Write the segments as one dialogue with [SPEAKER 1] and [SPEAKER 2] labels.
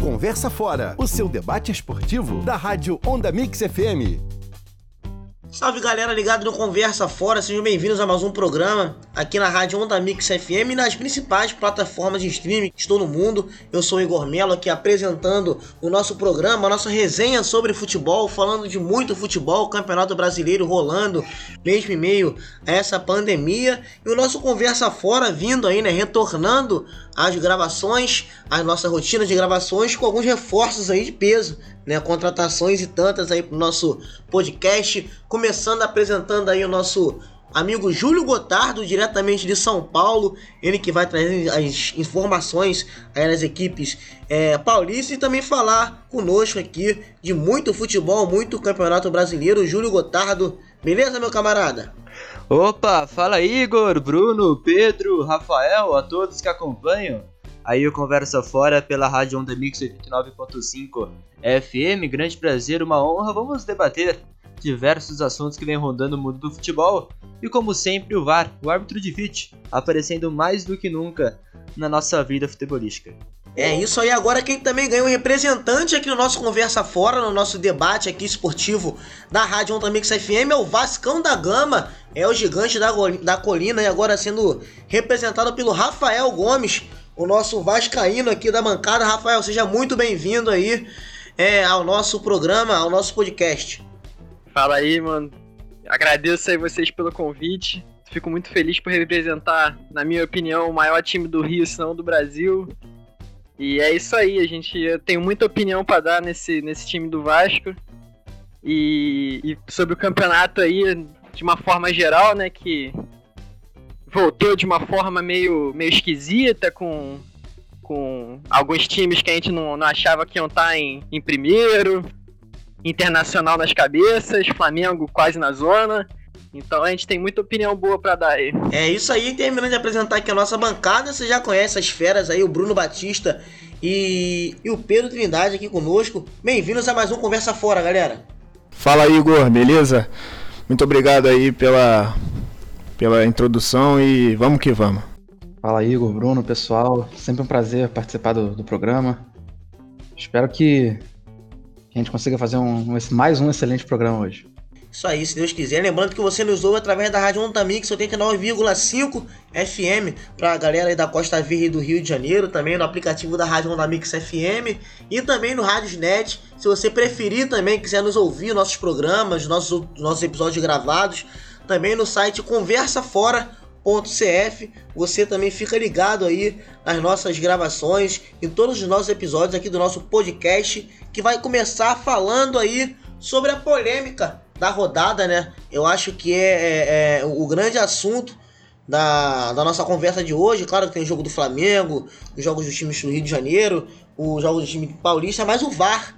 [SPEAKER 1] Conversa Fora, o seu debate esportivo da Rádio Onda Mix FM.
[SPEAKER 2] Salve galera ligado no Conversa Fora, sejam bem-vindos a mais um programa aqui na Rádio Onda Mix FM e nas principais plataformas de streaming que estou no mundo. Eu sou o Igor Melo aqui apresentando o nosso programa, a nossa resenha sobre futebol, falando de muito futebol, Campeonato Brasileiro rolando mesmo em meio a essa pandemia e o nosso Conversa Fora vindo aí, né, retornando as gravações, a nossa rotina de gravações com alguns reforços aí de peso, né? Contratações e tantas aí pro nosso podcast. Começando apresentando aí o nosso amigo Júlio Gotardo, diretamente de São Paulo, ele que vai trazer as informações aí das equipes é, paulistas e também falar conosco aqui de muito futebol, muito campeonato brasileiro. Júlio Gotardo, beleza, meu camarada?
[SPEAKER 3] Opa, fala Igor, Bruno, Pedro, Rafael, a todos que acompanham. Aí o Conversa Fora pela Rádio Onda Mix 89.5 FM, grande prazer, uma honra. Vamos debater diversos assuntos que vem rondando o mundo do futebol. E como sempre, o VAR, o árbitro de vídeo, aparecendo mais do que nunca na nossa vida futebolística.
[SPEAKER 2] É isso aí, agora quem também ganhou um representante aqui no nosso Conversa Fora, no nosso debate aqui esportivo da Rádio Onda Mix FM é o Vascão da Gama, é o gigante da, da colina e agora sendo representado pelo Rafael Gomes, o nosso vascaíno aqui da bancada. Rafael, seja muito bem-vindo aí é, ao nosso programa, ao nosso podcast.
[SPEAKER 4] Fala aí, mano. Agradeço aí vocês pelo convite. Fico muito feliz por representar, na minha opinião, o maior time do Rio, se não do Brasil. E é isso aí, a gente eu tenho muita opinião para dar nesse, nesse time do Vasco. E, e, sobre o campeonato aí, de uma forma geral, né, que voltou de uma forma meio, meio esquisita, com, com alguns times que a gente não, não achava que iam estar em, em primeiro, Internacional nas cabeças, Flamengo quase na zona. Então a gente tem muita opinião boa para dar aí.
[SPEAKER 2] É isso aí, terminando de apresentar aqui a nossa bancada, você já conhece as feras aí, o Bruno Batista e, e o Pedro Trindade aqui conosco. Bem-vindos a mais um Conversa Fora, galera.
[SPEAKER 5] Fala Igor, beleza? Muito obrigado aí pela, pela introdução e vamos que vamos.
[SPEAKER 6] Fala Igor, Bruno, pessoal, sempre um prazer participar do, do programa. Espero que, que a gente consiga fazer um, mais um excelente programa hoje.
[SPEAKER 2] Isso aí, se Deus quiser. Lembrando que você nos ouve através da Rádio Ontamix 89,5 FM para a galera aí da Costa Verde do Rio de Janeiro, também no aplicativo da Rádio Ontamix FM e também no Rádiosnet. Se você preferir também, quiser nos ouvir nossos programas, nossos, nossos episódios gravados, também no site conversafora.cf. Você também fica ligado aí nas nossas gravações, em todos os nossos episódios aqui do nosso podcast, que vai começar falando aí sobre a polêmica da rodada, né? Eu acho que é, é, é, o grande assunto da, da nossa conversa de hoje. Claro que tem o jogo do Flamengo, os jogos dos times do Rio de Janeiro, os jogos do time paulista, mas o VAR,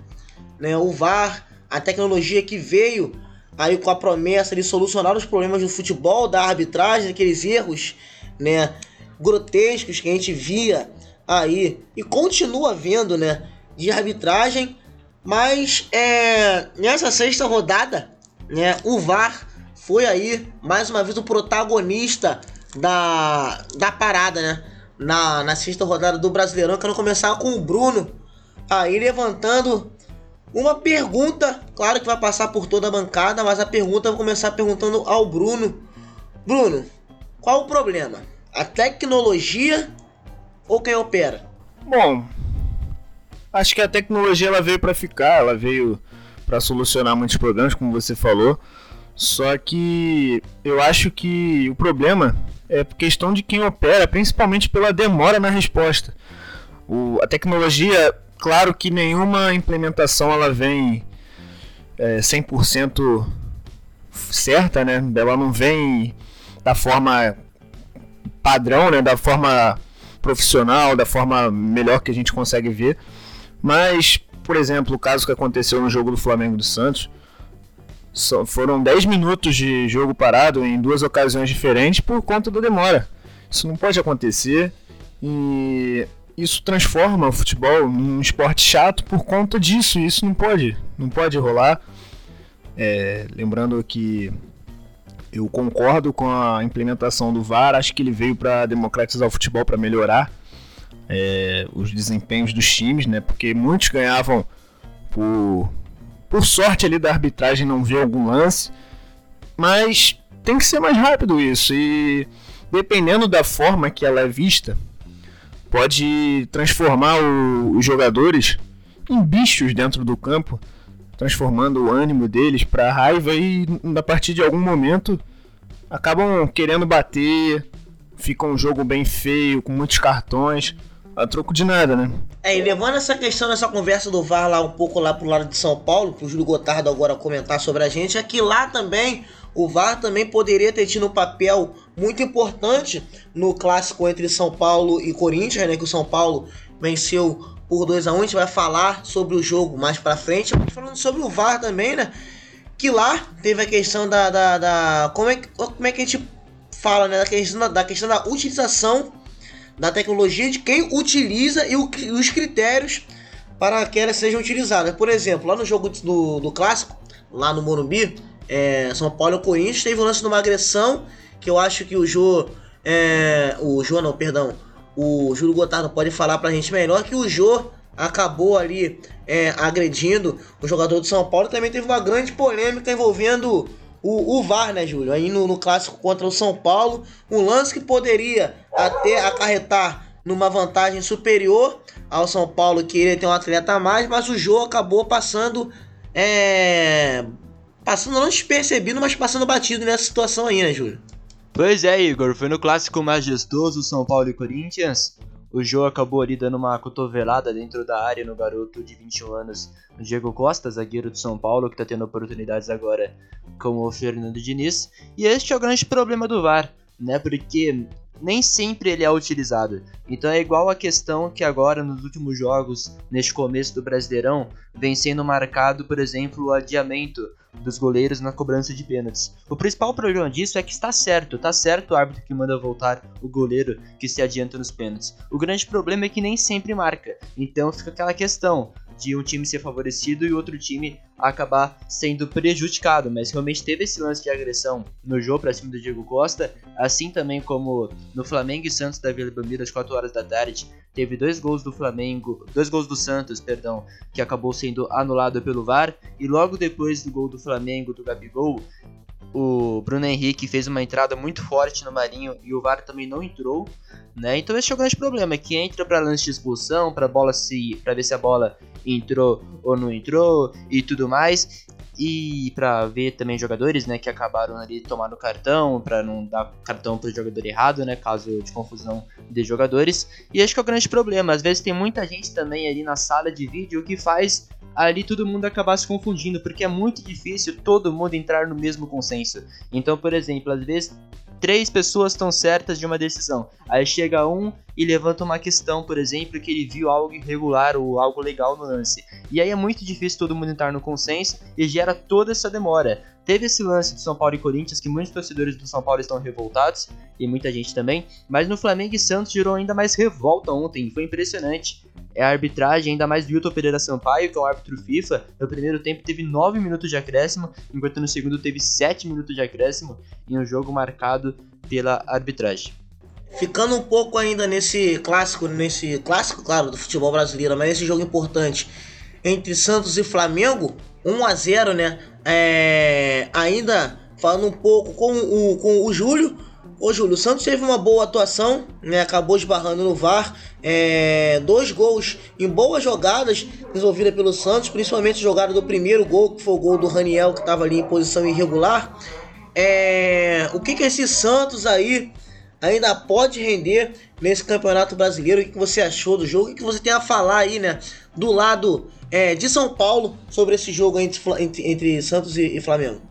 [SPEAKER 2] né? O VAR, a tecnologia que veio aí com a promessa de solucionar os problemas do futebol, da arbitragem, aqueles erros, né? Grotescos que a gente via aí e continua vendo, né? De arbitragem, mas é, nessa sexta rodada né? O VAR foi aí mais uma vez o protagonista da, da parada, né? Na, na sexta rodada do Brasileirão. Quero começar com o Bruno aí levantando uma pergunta. Claro que vai passar por toda a bancada, mas a pergunta eu vou começar perguntando ao Bruno. Bruno, qual o problema? A tecnologia ou quem opera?
[SPEAKER 5] Bom, acho que a tecnologia ela veio para ficar, ela veio para solucionar muitos problemas, como você falou. Só que eu acho que o problema é questão de quem opera, principalmente pela demora na resposta. O, a tecnologia, claro que nenhuma implementação ela vem é, 100% certa, né? Ela não vem da forma padrão, né? Da forma profissional, da forma melhor que a gente consegue ver. Mas por exemplo, o caso que aconteceu no jogo do Flamengo do Santos, foram 10 minutos de jogo parado em duas ocasiões diferentes por conta da demora. Isso não pode acontecer e isso transforma o futebol num esporte chato por conta disso. E isso não pode, não pode rolar. É, lembrando que eu concordo com a implementação do VAR, acho que ele veio para democratizar o futebol, para melhorar é, os desempenhos dos times, né? Porque muitos ganhavam por, por sorte ali da arbitragem não ver algum lance, mas tem que ser mais rápido isso e dependendo da forma que ela é vista, pode transformar o, os jogadores em bichos dentro do campo, transformando o ânimo deles para raiva e a partir de algum momento acabam querendo bater, fica um jogo bem feio, com muitos cartões, a troco de nada, né?
[SPEAKER 2] É, e levando essa questão nessa conversa do VAR lá um pouco lá pro lado de São Paulo, pro Júlio Gotardo agora comentar sobre a gente, é que lá também o VAR também poderia ter tido um papel muito importante no clássico entre São Paulo e Corinthians, né? Que o São Paulo venceu por 2 a 1 um. A gente vai falar sobre o jogo mais pra frente, mas falando sobre o VAR também, né? Que lá teve a questão da. da, da como, é, como é que a gente fala, né? Da questão da, da questão da utilização da tecnologia de quem utiliza e, o, e os critérios para que elas sejam utilizadas. Por exemplo, lá no jogo do, do clássico, lá no Morumbi, é, São Paulo e Corinthians, teve o lance de uma agressão que eu acho que o Jô. É, o Jô, não, perdão. O Júlio Gotardo pode falar pra gente melhor que o Jô acabou ali é, agredindo o jogador do São Paulo. Também teve uma grande polêmica envolvendo o, o VAR, né, Júlio? Aí no, no clássico contra o São Paulo, um lance que poderia até acarretar numa vantagem superior ao São Paulo, que iria ter um atleta a mais, mas o jogo acabou passando. É, passando não despercebido, mas passando batido nessa situação aí, né, Júlio?
[SPEAKER 3] Pois é, Igor, foi no clássico majestoso São Paulo e Corinthians. O Jô acabou ali dando uma cotovelada dentro da área no garoto de 21 anos, Diego Costa, zagueiro do São Paulo, que está tendo oportunidades agora com o Fernando Diniz. E este é o grande problema do VAR, né? Porque nem sempre ele é utilizado. Então é igual a questão que agora nos últimos jogos, neste começo do Brasileirão, vem sendo marcado, por exemplo, o adiamento dos goleiros na cobrança de pênaltis. O principal problema disso é que está certo, está certo o árbitro que manda voltar o goleiro que se adianta nos pênaltis. O grande problema é que nem sempre marca. Então fica aquela questão de um time ser favorecido e outro time acabar sendo prejudicado, mas realmente teve esse lance de agressão no jogo para cima do Diego Costa, assim também como no Flamengo e Santos da Vila Belmiro às 4 horas da tarde, teve dois gols do Flamengo, dois gols do Santos, perdão, que acabou sendo anulado pelo VAR, e logo depois do gol do Flamengo do Gabigol, o Bruno Henrique fez uma entrada muito forte no Marinho e o VAR também não entrou, né? Então esse é o grande problema, que entra para lance de expulsão, para bola se, para ver se a bola entrou ou não entrou e tudo mais. E para ver também jogadores, né, que acabaram ali tomando cartão, para não dar cartão pro jogador errado, né, caso de confusão de jogadores. E acho que é o grande problema, às vezes tem muita gente também ali na sala de vídeo que faz ali todo mundo acabar se confundindo, porque é muito difícil todo mundo entrar no mesmo consenso. Então, por exemplo, às vezes três pessoas estão certas de uma decisão. Aí chega um e levanta uma questão, por exemplo, que ele viu algo irregular ou algo legal no lance. E aí é muito difícil todo mundo entrar no consenso e gera toda essa demora. Teve esse lance de São Paulo e Corinthians que muitos torcedores do São Paulo estão revoltados e muita gente também, mas no Flamengo e Santos gerou ainda mais revolta ontem, foi impressionante é a arbitragem, ainda mais do Hilton Pereira Sampaio, que é um árbitro FIFA. No primeiro tempo teve 9 minutos de acréscimo, enquanto no segundo teve 7 minutos de acréscimo, em um jogo marcado pela arbitragem.
[SPEAKER 2] Ficando um pouco ainda nesse clássico, nesse clássico, claro, do futebol brasileiro, mas nesse jogo importante entre Santos e Flamengo, 1 a 0 né? É, ainda falando um pouco com o, com o Júlio, Ô Júlio, o Santos teve uma boa atuação, né? Acabou esbarrando no VAR. É, dois gols em boas jogadas resolvidas pelo Santos, principalmente a jogada do primeiro gol, que foi o gol do Raniel, que estava ali em posição irregular. É, o que, que esse Santos aí ainda pode render nesse campeonato brasileiro? O que, que você achou do jogo? O que, que você tem a falar aí, né? Do lado é, de São Paulo sobre esse jogo entre, entre, entre Santos e, e Flamengo?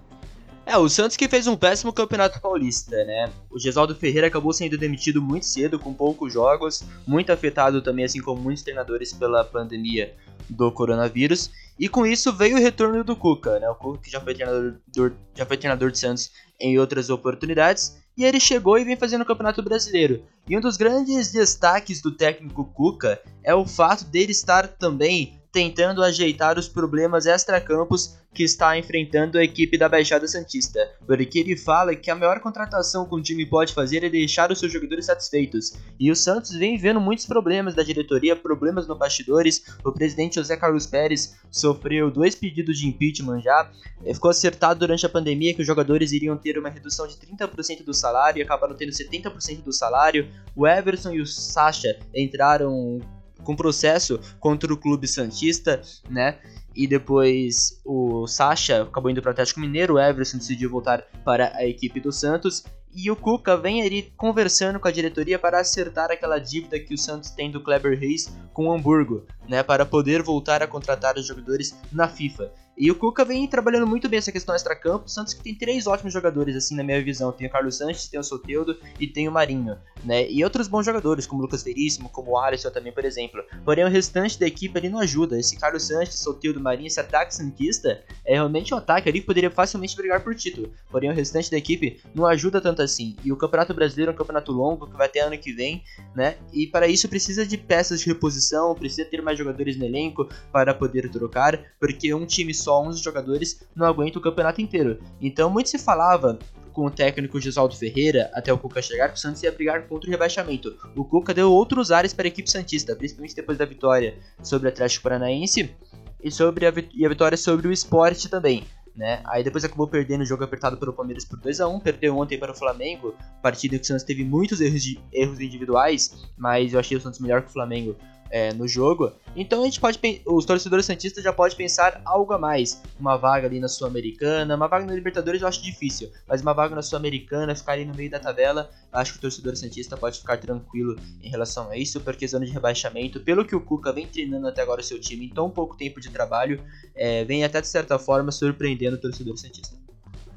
[SPEAKER 3] É, o Santos que fez um péssimo campeonato paulista, né? O Gesaldo Ferreira acabou sendo demitido muito cedo, com poucos jogos, muito afetado também, assim como muitos treinadores, pela pandemia do coronavírus. E com isso veio o retorno do Cuca, né? O Cuca que já foi treinador, já foi treinador de Santos em outras oportunidades. E ele chegou e vem fazendo o Campeonato Brasileiro. E um dos grandes destaques do técnico Cuca é o fato dele estar também tentando ajeitar os problemas extra-campos que está enfrentando a equipe da Baixada Santista, porque ele fala que a maior contratação que um time pode fazer é deixar os seus jogadores satisfeitos. E o Santos vem vendo muitos problemas da diretoria, problemas no bastidores. O presidente José Carlos Pérez sofreu dois pedidos de impeachment já. Eh, ficou acertado durante a pandemia que os jogadores iriam ter uma redução de 30% do salário e acabaram tendo 70% do salário. O Everson e o Sacha entraram com processo contra o clube Santista, né? E depois o Sacha acabou indo para o Atlético Mineiro, o Everson decidiu voltar para a equipe do Santos. E o Cuca vem ali conversando com a diretoria para acertar aquela dívida que o Santos tem do Kleber Reis com o Hamburgo, né, para poder voltar a contratar os jogadores na FIFA. E o Cuca vem trabalhando muito bem essa questão extra-campo. Santos que tem três ótimos jogadores, assim, na minha visão. Tem o Carlos Sanches, tem o Soteudo e tem o Marinho, né? E outros bons jogadores, como o Lucas Veríssimo, como o Alisson também, por exemplo. Porém, o restante da equipe ali não ajuda. Esse Carlos Sanches, Soteudo, Marinho, esse ataque santista é realmente um ataque ali que poderia facilmente brigar por título. Porém, o restante da equipe não ajuda tanto assim. E o Campeonato Brasileiro é um campeonato longo que vai ter ano que vem, né? E para isso precisa de peças de reposição, precisa ter mais jogadores no elenco para poder trocar, porque um time só 11 jogadores não aguenta o campeonato inteiro. Então muito se falava com o técnico Gisaldo Ferreira até o Cuca chegar que o Santos ia brigar contra o rebaixamento. O Cuca deu outros ares para a equipe Santista, principalmente depois da vitória sobre o Atlético Paranaense e, sobre a, e a vitória sobre o Esporte também. Né? Aí depois acabou perdendo o jogo apertado pelo Palmeiras por 2 a 1 perdeu ontem para o Flamengo, partida que o Santos teve muitos erros, de, erros individuais, mas eu achei o Santos melhor que o Flamengo é, no jogo. Então a gente pode, os torcedores santistas já pode pensar algo a mais, uma vaga ali na Sul-Americana, uma vaga na Libertadores eu acho difícil, mas uma vaga na Sul-Americana, ficar ali no meio da tabela, acho que o torcedor santista pode ficar tranquilo em relação a isso, porque zona de rebaixamento, pelo que o Cuca vem treinando até agora o seu time em tão pouco tempo de trabalho, é, vem até de certa forma surpreendendo o torcedor santista.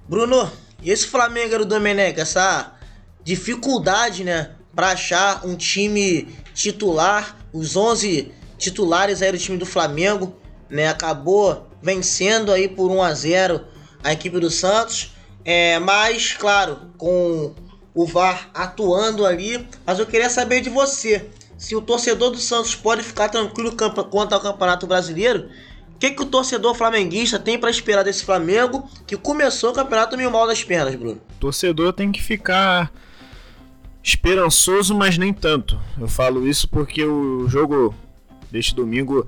[SPEAKER 2] Bruno, e esse Flamengo do Domenech, essa dificuldade, né, para achar um time titular os 11 titulares aí do time do Flamengo, né? Acabou vencendo aí por 1 a 0 a equipe do Santos. É, mas, claro, com o VAR atuando ali. Mas eu queria saber de você. Se o torcedor do Santos pode ficar tranquilo quanto ao Campeonato Brasileiro, o que, que o torcedor flamenguista tem para esperar desse Flamengo que começou o campeonato meio mal das pernas, Bruno?
[SPEAKER 5] O torcedor tem que ficar esperançoso, mas nem tanto. Eu falo isso porque o jogo deste domingo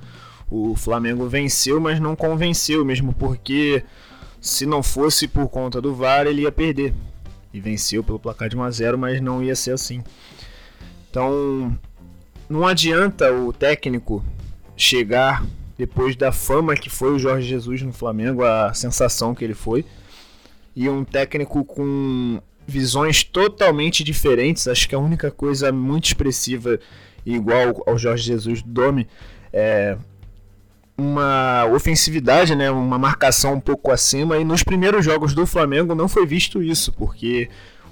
[SPEAKER 5] o Flamengo venceu, mas não convenceu, mesmo porque se não fosse por conta do VAR, ele ia perder. E venceu pelo placar de 1 a 0, mas não ia ser assim. Então, não adianta o técnico chegar depois da fama que foi o Jorge Jesus no Flamengo, a sensação que ele foi, e um técnico com visões totalmente diferentes. Acho que a única coisa muito expressiva igual ao Jorge Jesus do Domi é uma ofensividade, né, uma marcação um pouco acima. E nos primeiros jogos do Flamengo não foi visto isso, porque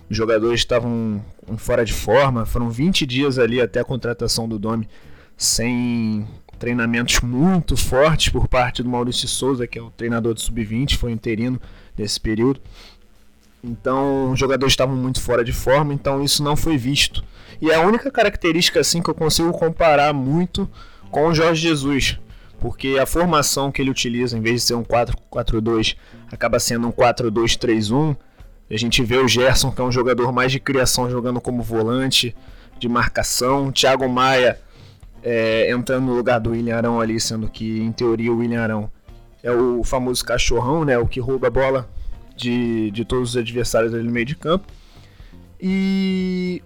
[SPEAKER 5] os jogadores estavam fora de forma. Foram 20 dias ali até a contratação do Domi sem treinamentos muito fortes por parte do Maurício Souza, que é o treinador do sub-20, foi interino nesse período. Então, os jogadores estavam muito fora de forma, então isso não foi visto. E é a única característica assim que eu consigo comparar muito com o Jorge Jesus, porque a formação que ele utiliza, em vez de ser um 4-4-2, acaba sendo um 4-2-3-1. A gente vê o Gerson, que é um jogador mais de criação, jogando como volante, de marcação. Thiago Maia é, entrando no lugar do William Arão ali, sendo que, em teoria, o William Arão é o famoso cachorrão, né, o que rouba a bola de, de todos os adversários ali no meio de campo. E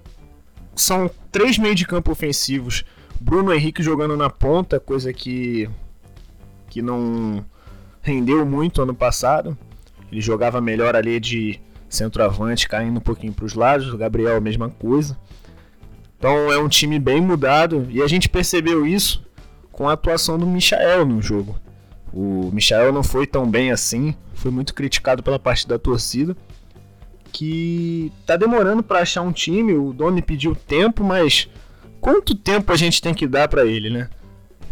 [SPEAKER 5] são três meio de campo ofensivos. Bruno Henrique jogando na ponta, coisa que, que não rendeu muito ano passado. Ele jogava melhor ali de centroavante, caindo um pouquinho para os lados. O Gabriel, a mesma coisa. Então é um time bem mudado e a gente percebeu isso com a atuação do Michael no jogo. O Michael não foi tão bem assim, foi muito criticado pela parte da torcida. Que tá demorando para achar um time, o Domi pediu tempo, mas quanto tempo a gente tem que dar para ele, né?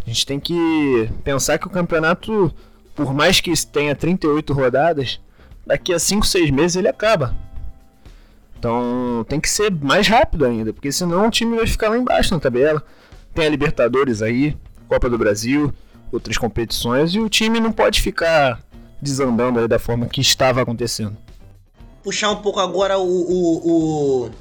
[SPEAKER 5] A gente tem que pensar que o campeonato, por mais que tenha 38 rodadas, daqui a 5, 6 meses ele acaba. Então tem que ser mais rápido ainda, porque senão o time vai ficar lá embaixo na tabela. Tem a Libertadores aí, Copa do Brasil, outras competições e o time não pode ficar desandando aí da forma que estava acontecendo.
[SPEAKER 2] Puxar um pouco agora o, o,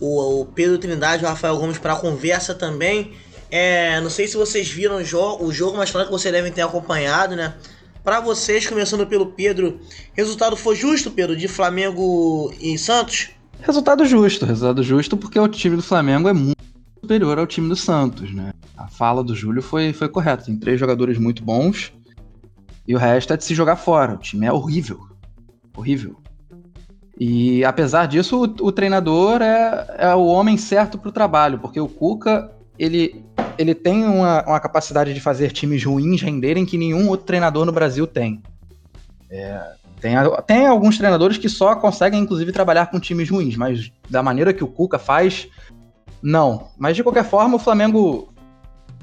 [SPEAKER 2] o, o Pedro Trindade e o Rafael Gomes para a conversa também. É, não sei se vocês viram o, jo o jogo, mas claro que vocês devem ter acompanhado, né? Para vocês, começando pelo Pedro, resultado foi justo, Pedro, de Flamengo e Santos?
[SPEAKER 6] Resultado justo, resultado justo porque o time do Flamengo é muito superior ao time do Santos, né? A fala do Júlio foi, foi correta. Tem três jogadores muito bons e o resto é de se jogar fora. O time é horrível. Horrível. E apesar disso, o, o treinador é, é o homem certo para o trabalho, porque o Cuca ele, ele tem uma, uma capacidade de fazer times ruins renderem que nenhum outro treinador no Brasil tem. É, tem, tem alguns treinadores que só conseguem, inclusive, trabalhar com times ruins, mas da maneira que o Cuca faz, não. Mas de qualquer forma, o Flamengo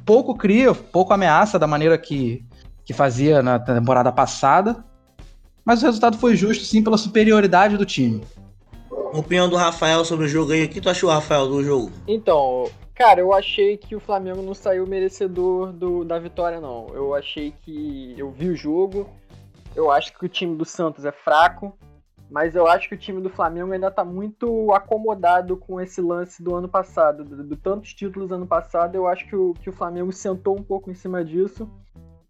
[SPEAKER 6] pouco cria, pouco ameaça da maneira que, que fazia na temporada passada. Mas o resultado foi justo, sim, pela superioridade do time.
[SPEAKER 2] Opinião do Rafael sobre o jogo aí. O que tu achou, Rafael, do jogo?
[SPEAKER 4] Então, cara, eu achei que o Flamengo não saiu merecedor do, da vitória, não. Eu achei que. Eu vi o jogo. Eu acho que o time do Santos é fraco. Mas eu acho que o time do Flamengo ainda tá muito acomodado com esse lance do ano passado. Do, do tantos títulos ano passado, eu acho que o, que o Flamengo sentou um pouco em cima disso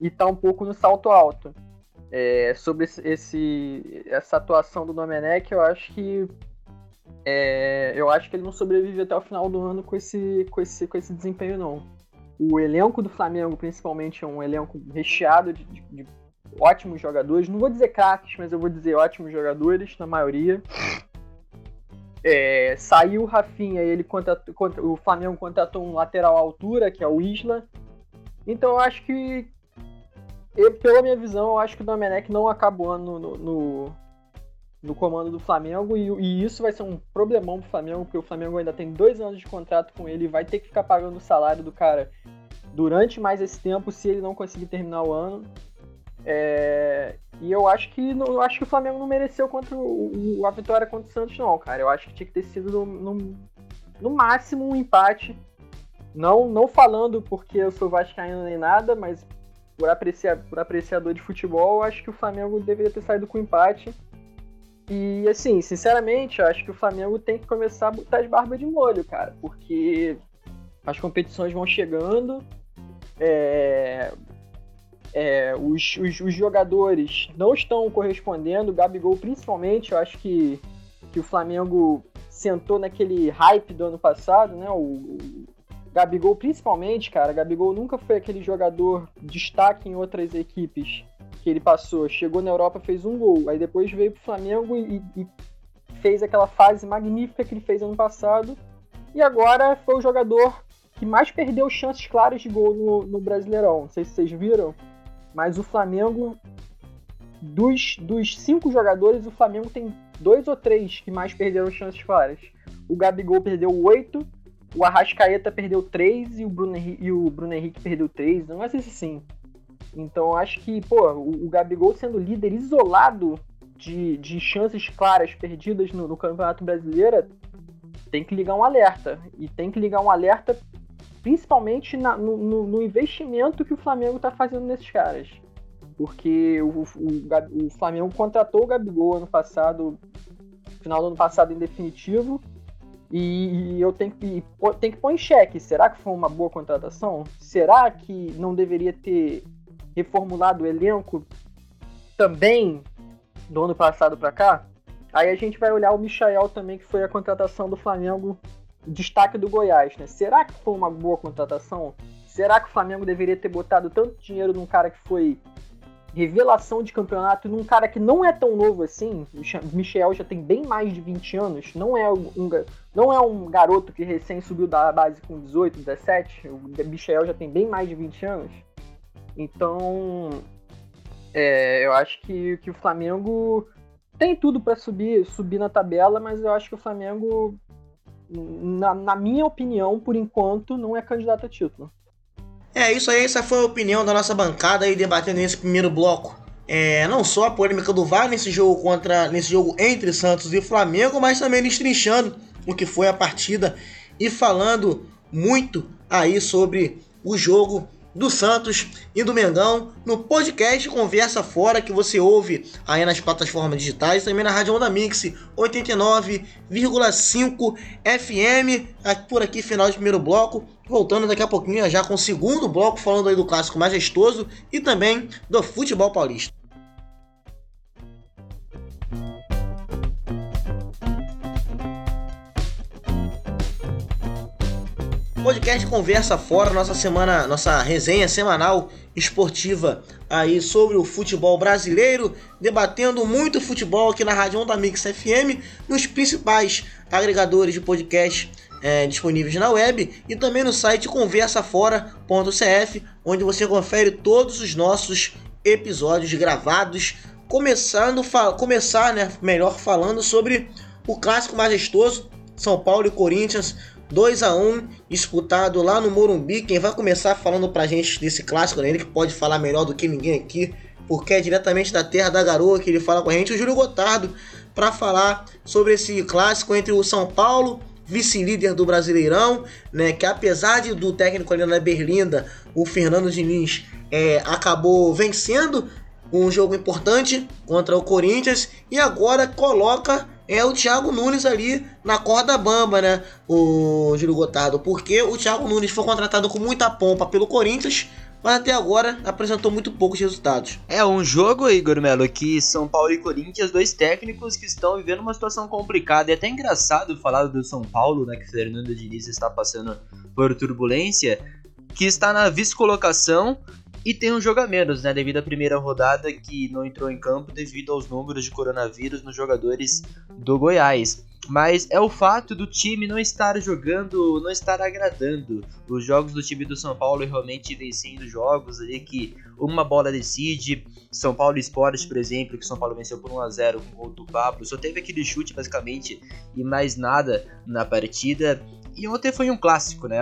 [SPEAKER 4] e tá um pouco no salto alto. É, sobre esse, essa atuação do Domenech, eu acho que é, eu acho que ele não sobrevive até o final do ano com esse, com esse, com esse desempenho, não. O elenco do Flamengo, principalmente, é um elenco recheado de, de, de ótimos jogadores. Não vou dizer craques, mas eu vou dizer ótimos jogadores, na maioria. É, saiu o Rafinha, ele contratou, o Flamengo contratou um lateral à altura, que é o Isla. Então eu acho que eu, pela minha visão, eu acho que o Domenech não acaba o ano no, no, no comando do Flamengo e, e, isso vai ser um problemão pro Flamengo, porque o Flamengo ainda tem dois anos de contrato com ele e vai ter que ficar pagando o salário do cara durante mais esse tempo se ele não conseguir terminar o ano. É, e eu acho que eu acho que o Flamengo não mereceu contra o, a vitória contra o Santos, não, cara. Eu acho que tinha que ter sido no, no, no máximo um empate. Não, não falando porque eu sou vascaíno nem nada, mas por, apreciar, por apreciador de futebol, acho que o Flamengo deveria ter saído com empate. E assim, sinceramente, acho que o Flamengo tem que começar a botar as barbas de molho, cara, porque as competições vão chegando, é, é, os, os, os, jogadores não estão correspondendo, o Gabigol principalmente, eu acho que, que o Flamengo sentou naquele hype do ano passado, né? O, Gabigol, principalmente, cara, Gabigol nunca foi aquele jogador destaque em outras equipes que ele passou. Chegou na Europa, fez um gol, aí depois veio pro Flamengo e, e fez aquela fase magnífica que ele fez ano passado. E agora foi o jogador que mais perdeu chances claras de gol no, no Brasileirão. Não sei se vocês viram, mas o Flamengo, dos, dos cinco jogadores, o Flamengo tem dois ou três que mais perderam chances claras. O Gabigol perdeu oito o Arrascaeta perdeu 3 e o Bruno Henrique, e o Bruno Henrique perdeu 3. Não é assim. Então acho que, pô, o, o Gabigol sendo líder isolado de, de chances claras perdidas no, no Campeonato Brasileiro, tem que ligar um alerta. E tem que ligar um alerta principalmente na, no, no, no, investimento que o Flamengo está fazendo nesses caras. Porque o, o, o, Flamengo contratou o Gabigol ano passado, final do ano passado em definitivo, e, e eu tenho que, tenho que pôr em xeque: será que foi uma boa contratação? Será que não deveria ter reformulado o elenco também do ano passado para cá? Aí a gente vai olhar o Michael também, que foi a contratação do Flamengo, destaque do Goiás, né? Será que foi uma boa contratação? Será que o Flamengo deveria ter botado tanto dinheiro num cara que foi revelação de campeonato num cara que não é tão novo assim. O Michel já tem bem mais de 20 anos. Não é um, não é um garoto que recém subiu da base com 18, 17. O Michel já tem bem mais de 20 anos. Então, é, eu acho que, que o Flamengo tem tudo para subir, subir na tabela, mas eu acho que o Flamengo, na, na minha opinião, por enquanto, não é candidato a título.
[SPEAKER 2] É isso aí, essa foi a opinião da nossa bancada aí debatendo nesse primeiro bloco. É, não só a polêmica do VAR nesse jogo contra nesse jogo entre Santos e Flamengo, mas também destrinchando o que foi a partida e falando muito aí sobre o jogo do Santos e do Mengão no podcast Conversa Fora que você ouve aí nas plataformas digitais, também na Rádio Onda Mix 89,5 FM. Por aqui, final de primeiro bloco. Voltando daqui a pouquinho já com o segundo bloco, falando aí do clássico majestoso e também do futebol paulista. Podcast Conversa Fora, nossa semana, nossa resenha semanal esportiva aí sobre o futebol brasileiro, debatendo muito futebol aqui na Rádio Onda Mix FM, nos principais agregadores de podcast é, disponíveis na web e também no site conversafora.cf, onde você confere todos os nossos episódios gravados, começando começar, né, melhor falando sobre o clássico majestoso São Paulo e Corinthians 2 a 1 disputado lá no Morumbi. Quem vai começar falando pra gente desse clássico, né? ele que pode falar melhor do que ninguém aqui, porque é diretamente da terra da garoa que ele fala com a gente, o Júlio Gotardo, para falar sobre esse clássico entre o São Paulo, vice-líder do Brasileirão, né? Que apesar de, do técnico ali na Berlinda, o Fernando Diniz é, acabou vencendo um jogo importante contra o Corinthians e agora coloca é o Thiago Nunes ali na corda bamba, né? O Júlio Gotardo, porque o Thiago Nunes foi contratado com muita pompa pelo Corinthians, mas até agora apresentou muito poucos resultados.
[SPEAKER 3] É um jogo, Igor Melo, que São Paulo e Corinthians, dois técnicos que estão vivendo uma situação complicada. É até engraçado falar do São Paulo, né? Que Fernando Diniz está passando por turbulência, que está na vice-colocação e tem um jogo a menos, né? Devido à primeira rodada que não entrou em campo devido aos números de coronavírus nos jogadores do Goiás. Mas é o fato do time não estar jogando, não estar agradando. Os jogos do time do São Paulo realmente vencendo jogos ali que uma bola decide. São Paulo Esporte, por exemplo, que São Paulo venceu por 1 a 0 com o gol do Pablo. Só teve aquele chute basicamente e mais nada na partida. E ontem foi um clássico, né?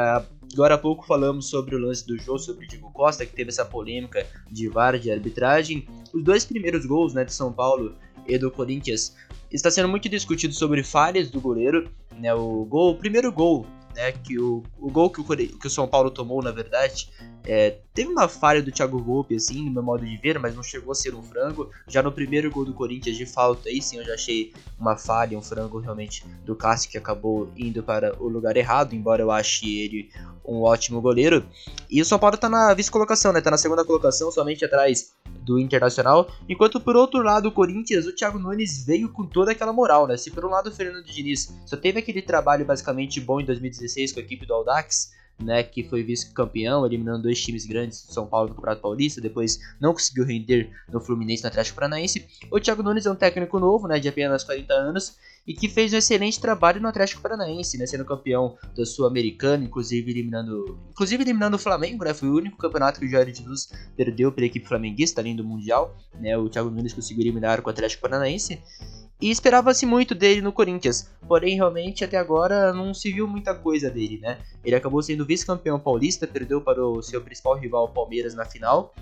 [SPEAKER 3] Agora há pouco falamos sobre o lance do jogo, sobre o Diego Costa, que teve essa polêmica de VAR de arbitragem. Os dois primeiros gols né, de São Paulo e do Corinthians está sendo muito discutido sobre falhas do goleiro. Né, o, gol, o primeiro gol né, que o, o gol que o, que o São Paulo tomou, na verdade, é, teve uma falha do Thiago Volpe, assim, no meu modo de ver, mas não chegou a ser um frango. Já no primeiro gol do Corinthians de falta, aí sim eu já achei uma falha, um frango realmente do Cássio que acabou indo para o lugar errado, embora eu ache ele um ótimo goleiro. E o São Paulo tá na vice-colocação, né? Tá na segunda colocação, somente atrás do Internacional. Enquanto por outro lado, o Corinthians, o Thiago Nunes veio com toda aquela moral, né? Se por um lado o Fernando Diniz só teve aquele trabalho basicamente bom em 2016 com a equipe do Audax, né, que foi vice-campeão, eliminando dois times grandes, São Paulo no Campeonato Paulista, depois não conseguiu render no Fluminense no Atlético Paranaense. O Thiago Nunes é um técnico novo, né, de apenas 40 anos, e que fez um excelente trabalho no Atlético Paranaense, né, sendo campeão da Sul-Americana, inclusive eliminando, inclusive eliminando o Flamengo, né, foi o único campeonato que o Jorge Jesus perdeu para a equipe flamenguista, além do Mundial, né, o Thiago Nunes conseguiu eliminar com o Atlético Paranaense. E esperava-se muito dele no Corinthians, porém realmente até agora não se viu muita coisa dele, né? Ele acabou sendo vice-campeão paulista, perdeu para o seu principal rival Palmeiras na final,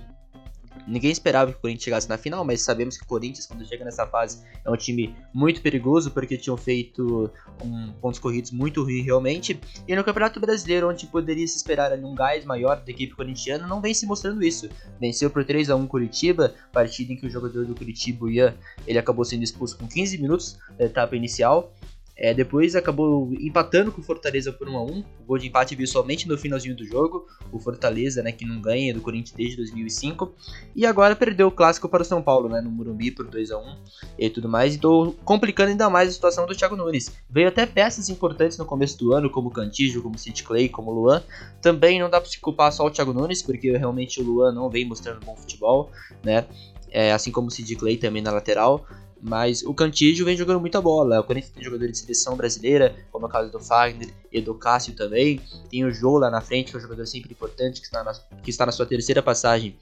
[SPEAKER 3] Ninguém esperava que o Corinthians chegasse na final, mas sabemos que o Corinthians, quando chega nessa fase, é um time muito perigoso, porque tinham feito um, pontos corridos muito ruins realmente. E no Campeonato Brasileiro, onde poderia se esperar um gás maior da equipe corintiana, não vem se mostrando isso. Venceu por 3 a 1 Curitiba, partida em que o jogador do Curitiba, Ian, ele acabou sendo expulso com 15 minutos da etapa inicial. É, depois acabou empatando com o Fortaleza por 1 a 1 O gol de empate veio somente no finalzinho do jogo. O Fortaleza, né, que não ganha do Corinthians desde 2005. E agora perdeu o clássico para o São Paulo, né, no Morumbi por 2 a 1 e tudo mais. Então complicando ainda mais a situação do Thiago Nunes. Veio até peças importantes no começo do ano, como Cantígio, como Sid Clay, como Luan. Também não dá para se culpar só o Thiago Nunes, porque realmente o Luan não vem mostrando bom futebol, né? É, assim como o Sid Clay também na lateral. Mas o Cantígio vem jogando muita bola. O Corinthians tem jogadores de seleção brasileira, como é o caso do Fagner e do Cássio também. Tem o Jô lá na frente, que é um jogador sempre importante, que está na, que está na sua terceira passagem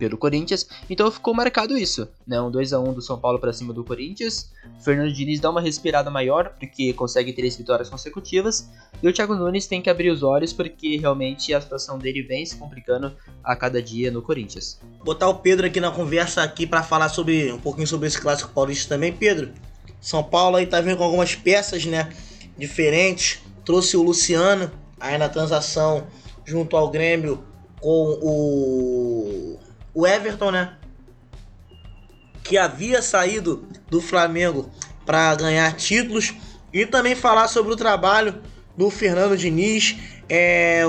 [SPEAKER 3] pelo Corinthians. Então ficou marcado isso, né? Um 2 a 1 do São Paulo para cima do Corinthians. O Fernando Diniz dá uma respirada maior porque consegue três vitórias consecutivas. E o Thiago Nunes tem que abrir os olhos porque realmente a situação dele vem se complicando a cada dia no Corinthians.
[SPEAKER 2] Botar o Pedro aqui na conversa aqui para falar sobre um pouquinho sobre esse clássico paulista também, Pedro. São Paulo aí tá vindo com algumas peças, né, diferentes. Trouxe o Luciano aí na transação junto ao Grêmio com o, o Everton, né? Que havia saído do Flamengo para ganhar títulos e também falar sobre o trabalho do Fernando Diniz. É,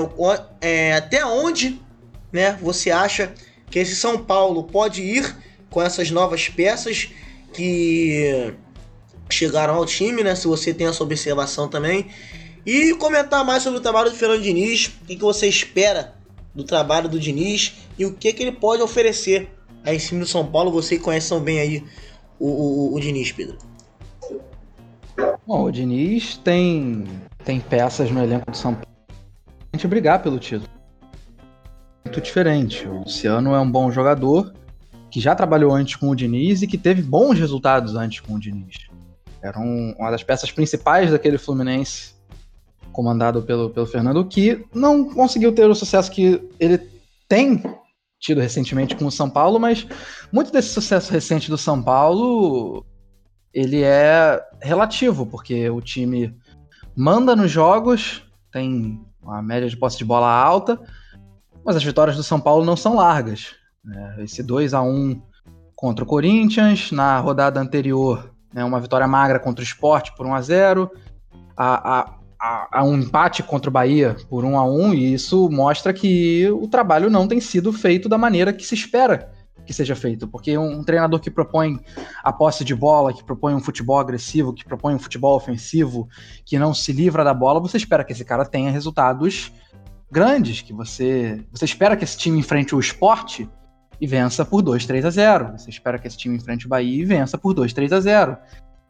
[SPEAKER 2] é, até onde né, você acha que esse São Paulo pode ir com essas novas peças que chegaram ao time, né? Se você tem essa observação também. E comentar mais sobre o trabalho do Fernando Diniz, o que, que você espera do trabalho do Diniz e o que, que ele pode oferecer a esse time do São Paulo. Você conhece tão bem aí o, o, o Diniz, Pedro.
[SPEAKER 6] Bom, o Diniz tem, tem peças no elenco do São Paulo a gente brigar pelo título. Muito diferente. O Luciano é um bom jogador que já trabalhou antes com o Diniz e que teve bons resultados antes com o Diniz. Era um, uma das peças principais daquele Fluminense comandado pelo, pelo Fernando, que não conseguiu ter o sucesso que ele tem tido recentemente com o São Paulo, mas muito desse sucesso recente do São Paulo ele é relativo, porque o time manda nos jogos, tem uma média de posse de bola alta, mas as vitórias do São Paulo não são largas. Né? Esse 2 a 1 contra o Corinthians, na rodada anterior, né, uma vitória magra contra o Sport por 1 a 0 a, a, a, a, um empate contra o Bahia por 1 a 1 e isso mostra que o trabalho não tem sido feito da maneira que se espera que seja feito, porque um treinador que propõe a posse de bola, que propõe um futebol agressivo, que propõe um futebol ofensivo, que não se livra da bola, você espera que esse cara tenha resultados grandes, que você você espera que esse time enfrente o esporte e vença por 2, 3 a 0. Você espera que esse time enfrente o Bahia e vença por 2, 3 a 0.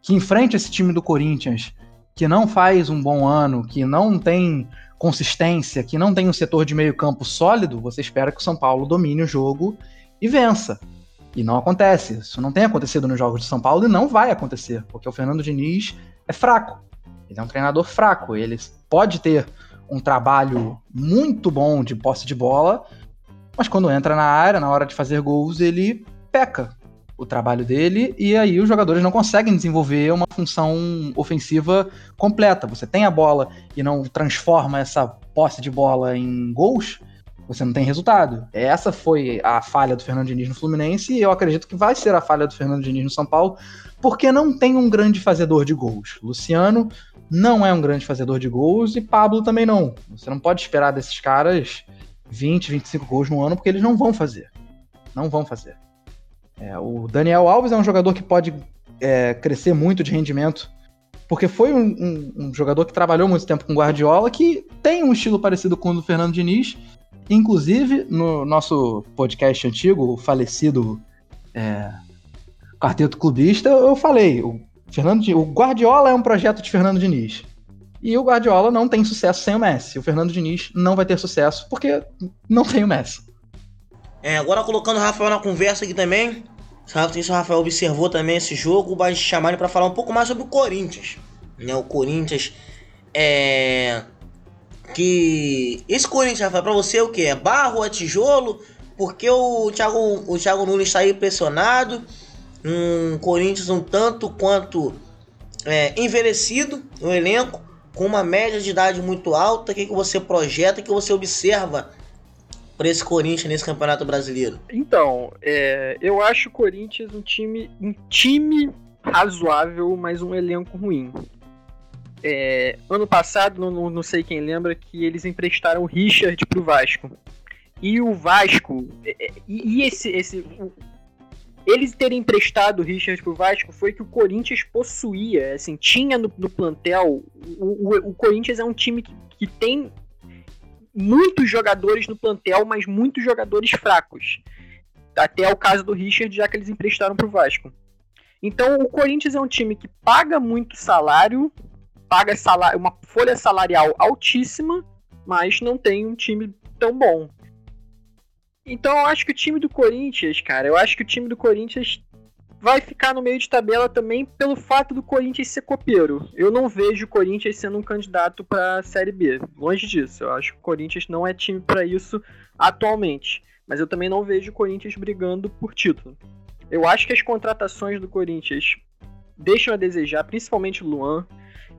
[SPEAKER 6] Que enfrente esse time do Corinthians, que não faz um bom ano, que não tem consistência, que não tem um setor de meio campo sólido, você espera que o São Paulo domine o jogo e vença. E não acontece. Isso não tem acontecido nos jogos de São Paulo e não vai acontecer, porque o Fernando Diniz é fraco. Ele é um treinador fraco. Ele pode ter um trabalho muito bom de posse de bola, mas quando entra na área, na hora de fazer gols, ele peca o trabalho dele e aí os jogadores não conseguem desenvolver uma função ofensiva completa. Você tem a bola e não transforma essa posse de bola em gols, você não tem resultado. Essa foi a falha do Fernando Diniz no Fluminense e eu acredito que vai ser a falha do Fernando Diniz no São Paulo, porque não tem um grande fazedor de gols. Luciano não é um grande fazedor de gols e Pablo também não. Você não pode esperar desses caras 20, 25 gols no ano porque eles não vão fazer. Não vão fazer. É, o Daniel Alves é um jogador que pode é, crescer muito de rendimento porque foi um, um, um, jogador que trabalhou muito tempo com Guardiola, que tem um estilo parecido com o do Fernando Diniz, Inclusive, no nosso podcast antigo, o falecido é, Quarteto Clubista, eu falei, o, Fernando, o Guardiola é um projeto de Fernando Diniz. E o Guardiola não tem sucesso sem o Messi. O Fernando Diniz não vai ter sucesso porque não tem o Messi.
[SPEAKER 2] É, agora colocando o Rafael na conversa aqui também. O Rafael observou também esse jogo, vai chamar ele para falar um pouco mais sobre o Corinthians. Né, o Corinthians é, que esse Corinthians, vai para você é o que? É barro, é tijolo? Porque o Thiago, o Thiago Nunes está aí pressionado. Um Corinthians um tanto quanto é, envelhecido no elenco, com uma média de idade muito alta. O que, que você projeta, o que você observa para esse Corinthians nesse Campeonato Brasileiro?
[SPEAKER 4] Então, é, eu acho o Corinthians um time, um time razoável, mas um elenco ruim. É, ano passado, não, não, sei quem lembra, que eles emprestaram o Richard pro Vasco. E o Vasco. É, é, e, e esse. esse o, eles terem emprestado o Richard pro Vasco foi que o Corinthians possuía, assim, tinha no, no plantel. O, o, o, Corinthians é um time que, que tem muitos jogadores no plantel, mas muitos jogadores fracos. Até o caso do Richard, já que eles emprestaram pro Vasco. Então o Corinthians é um time que paga muito salário, paga salário, uma folha salarial altíssima, mas não tem um time tão bom. Então eu acho que o time do Corinthians, cara, eu acho que o time do Corinthians vai ficar no meio de tabela também pelo fato do Corinthians ser copeiro. Eu não vejo o Corinthians sendo um candidato para a Série B. Longe disso. Eu acho que o Corinthians não é time para isso atualmente. Mas eu também não vejo o Corinthians brigando por título. Eu acho que as contratações do Corinthians deixam a desejar, principalmente o Luan.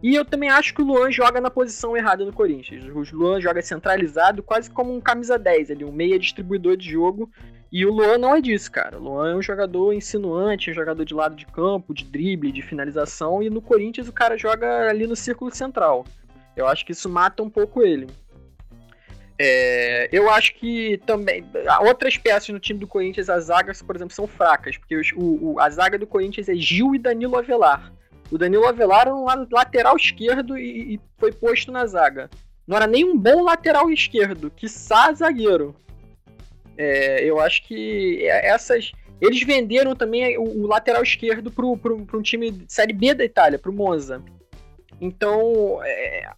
[SPEAKER 4] E eu também acho que o Luan joga na posição errada no Corinthians. O Luan joga centralizado, quase como um camisa 10 ali, um meia distribuidor de jogo. E o Luan não é disso, cara. O Luan é um jogador insinuante, um jogador de lado de campo, de drible, de finalização. E no Corinthians o cara joga ali no círculo central. Eu acho que isso mata um pouco ele. É, eu acho que também. Outras peças no time do Corinthians, as zagas, por exemplo, são fracas. Porque o, o, a zaga do Corinthians é Gil e Danilo Avelar. O Danilo Avelar era um lateral esquerdo e, e foi posto na zaga. Não era nem um bom lateral esquerdo, que zagueiro. É, eu acho que essas. Eles venderam também o, o lateral esquerdo para um time de Série B da Itália, para o Monza. Então, é,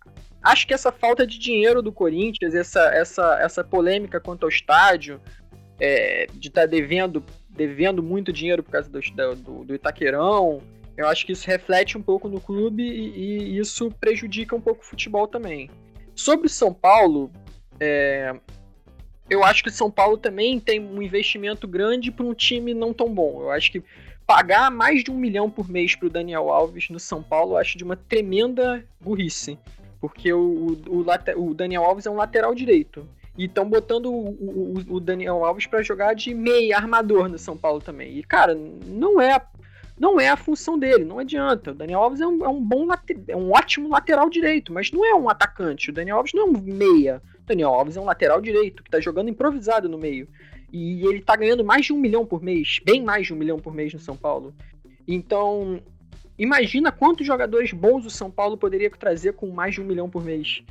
[SPEAKER 4] acho que essa falta de dinheiro do Corinthians, essa, essa, essa polêmica quanto ao estádio, é, de estar tá devendo, devendo muito dinheiro por causa do, do, do, Itaquerão, eu acho que isso reflete um pouco no clube e, e isso prejudica um pouco o futebol também. Sobre o São Paulo, é, eu acho que o São Paulo também tem um investimento grande para um time não tão bom. Eu acho que pagar mais de um milhão por mês para o Daniel Alves no São Paulo, eu acho de uma tremenda burrice. Porque o, o, o, o Daniel Alves é um lateral direito. E estão botando o, o, Daniel Alves para jogar de meia armador no São Paulo também. E, cara, não é, não é a função dele, não adianta. O Daniel Alves é um, é um bom é um ótimo lateral direito, mas não é um atacante. O Daniel Alves não é um meia. Daniel Alves é um lateral direito, que está jogando improvisado no meio. E ele tá ganhando mais de um milhão por mês, bem mais de um milhão por mês no São Paulo. Então, imagina quantos jogadores bons o São Paulo poderia trazer com mais de um milhão por mês.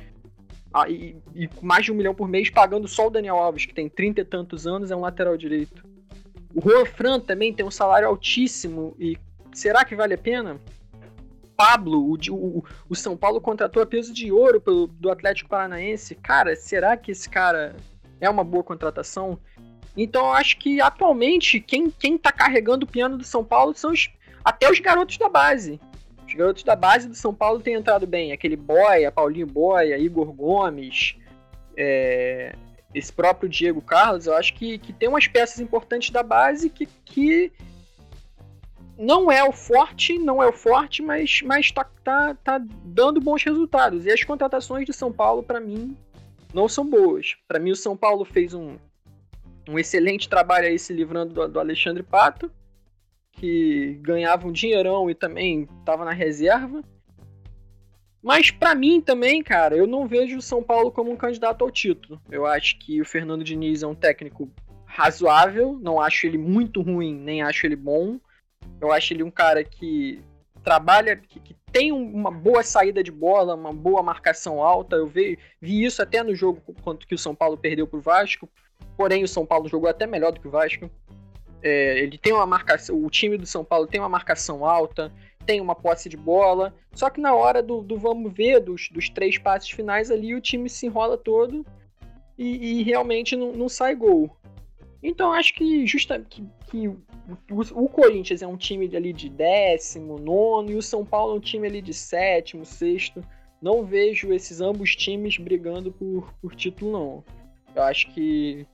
[SPEAKER 4] Ah, e, e mais de um milhão por mês pagando só o Daniel Alves, que tem trinta e tantos anos, é um lateral direito. O Juan Fran também tem um salário altíssimo e será que vale a pena? Pablo, o, o, o São Paulo contratou a peso de ouro do Atlético Paranaense. Cara, será que esse cara é uma boa contratação? Então eu acho que atualmente quem, quem tá carregando o piano do São Paulo são os, até os garotos da base. Os garotos da base do São Paulo têm entrado bem. Aquele Boia, Paulinho Boia, Igor Gomes, é, esse próprio Diego Carlos, eu acho que, que tem umas peças importantes da base que, que não é o forte, não é o forte, mas, mas tá, tá, tá dando bons resultados. E as contratações de São Paulo, para mim, não são boas. Para mim, o São Paulo fez um, um excelente trabalho aí se livrando do, do Alexandre Pato, que ganhava um dinheirão e também estava na reserva. Mas para mim também, cara, eu não vejo o São Paulo como um candidato ao título. Eu acho que o Fernando Diniz é um técnico razoável, não acho ele muito ruim, nem acho ele bom. Eu acho ele um cara que trabalha, que, que tem uma boa saída de bola, uma boa marcação alta. Eu vi, vi isso até no jogo quanto que o São Paulo perdeu pro Vasco. Porém, o São Paulo jogou até melhor do que o Vasco. É, ele tem uma marcação, o time do São Paulo tem uma marcação alta, tem uma posse de bola. Só que na hora do, do vamos ver, dos, dos três passes finais ali, o time se enrola todo e, e realmente não, não, sai gol. Então acho que justa que, que o, o, Corinthians é um time ali de décimo, nono, e o São Paulo é um time ali de sétimo, sexto. Não vejo esses ambos times brigando por, por título, não. Eu acho que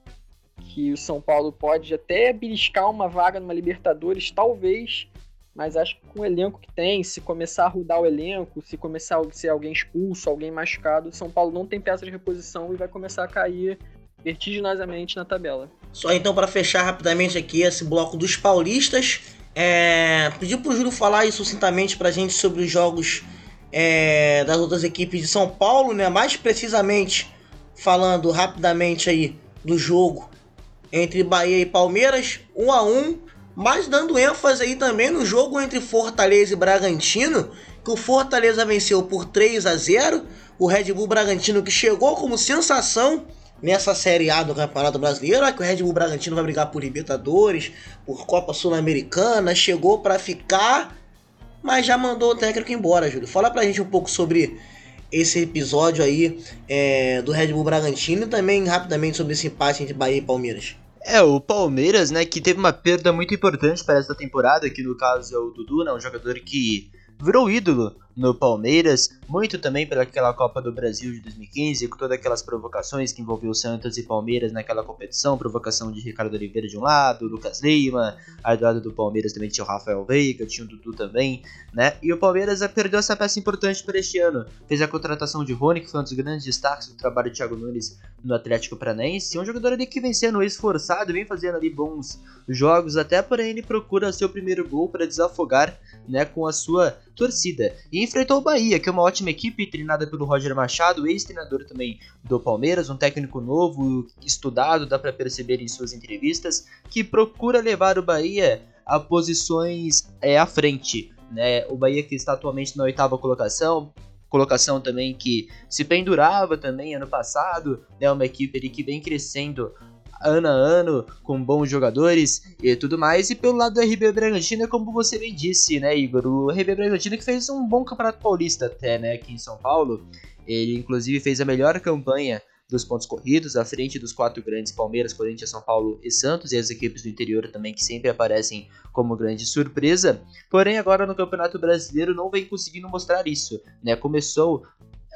[SPEAKER 4] que o São Paulo pode até beliscar uma vaga numa Libertadores, talvez, mas acho que com o elenco que tem, se começar a rodar o elenco, se começar a ser alguém expulso, alguém machucado, o São Paulo não tem peça de reposição e vai começar a cair vertiginosamente na tabela.
[SPEAKER 2] Só então para fechar rapidamente aqui esse bloco dos paulistas, é... pedir pro Júlio falar sucintamente pra gente sobre os jogos é... das outras equipes de São Paulo, né? Mais precisamente falando rapidamente aí do jogo entre Bahia e Palmeiras, 1 a 1 mas dando ênfase aí também no jogo entre Fortaleza e Bragantino, que o Fortaleza venceu por 3 a 0 o Red Bull Bragantino que chegou como sensação nessa Série A do Campeonato Brasileiro, que o Red Bull Bragantino vai brigar por Libertadores, por Copa Sul-Americana, chegou para ficar, mas já mandou o técnico embora, Júlio. Fala pra gente um pouco sobre esse episódio aí é, do Red Bull Bragantino e também rapidamente sobre esse empate entre Bahia e Palmeiras.
[SPEAKER 3] É, o Palmeiras, né, que teve uma perda muito importante para essa temporada, que no caso é o Dudu, né, um jogador que virou ídolo no Palmeiras, muito também pelaquela Copa do Brasil de 2015, com todas aquelas provocações que envolveu Santos e Palmeiras naquela competição, provocação de Ricardo Oliveira de um lado, Lucas Lima, aí do lado do Palmeiras também tinha o Rafael Veiga, tinha o Dudu também, né? E o Palmeiras perdeu essa peça importante para este ano. Fez a contratação de Rony, que foi um dos grandes destaques do trabalho de Thiago Nunes no Atlético Paranaense, um jogador ali que vem sendo esforçado, vem fazendo ali bons jogos, até porém ele procura seu primeiro gol para desafogar, né, com a sua torcida. E enfrentou o Bahia, que é uma ótima equipe, treinada pelo Roger Machado, ex-treinador também do Palmeiras, um técnico novo, estudado, dá para perceber em suas entrevistas, que procura levar o Bahia a posições é, à frente. Né? O Bahia que está atualmente na oitava colocação, colocação também que se pendurava também ano passado, né? uma equipe que vem crescendo ano a ano, com bons jogadores e tudo mais. E pelo lado do RB Bragantino, como você bem disse, né, Igor? O RB Bragantino que fez um bom campeonato paulista até, né, aqui em São Paulo. Ele inclusive fez a melhor campanha dos pontos corridos, à frente dos quatro grandes Palmeiras, Corinthians, São Paulo e Santos, e as equipes do interior também que sempre aparecem como grande surpresa. Porém, agora no Campeonato Brasileiro não vem conseguindo mostrar isso. Né? Começou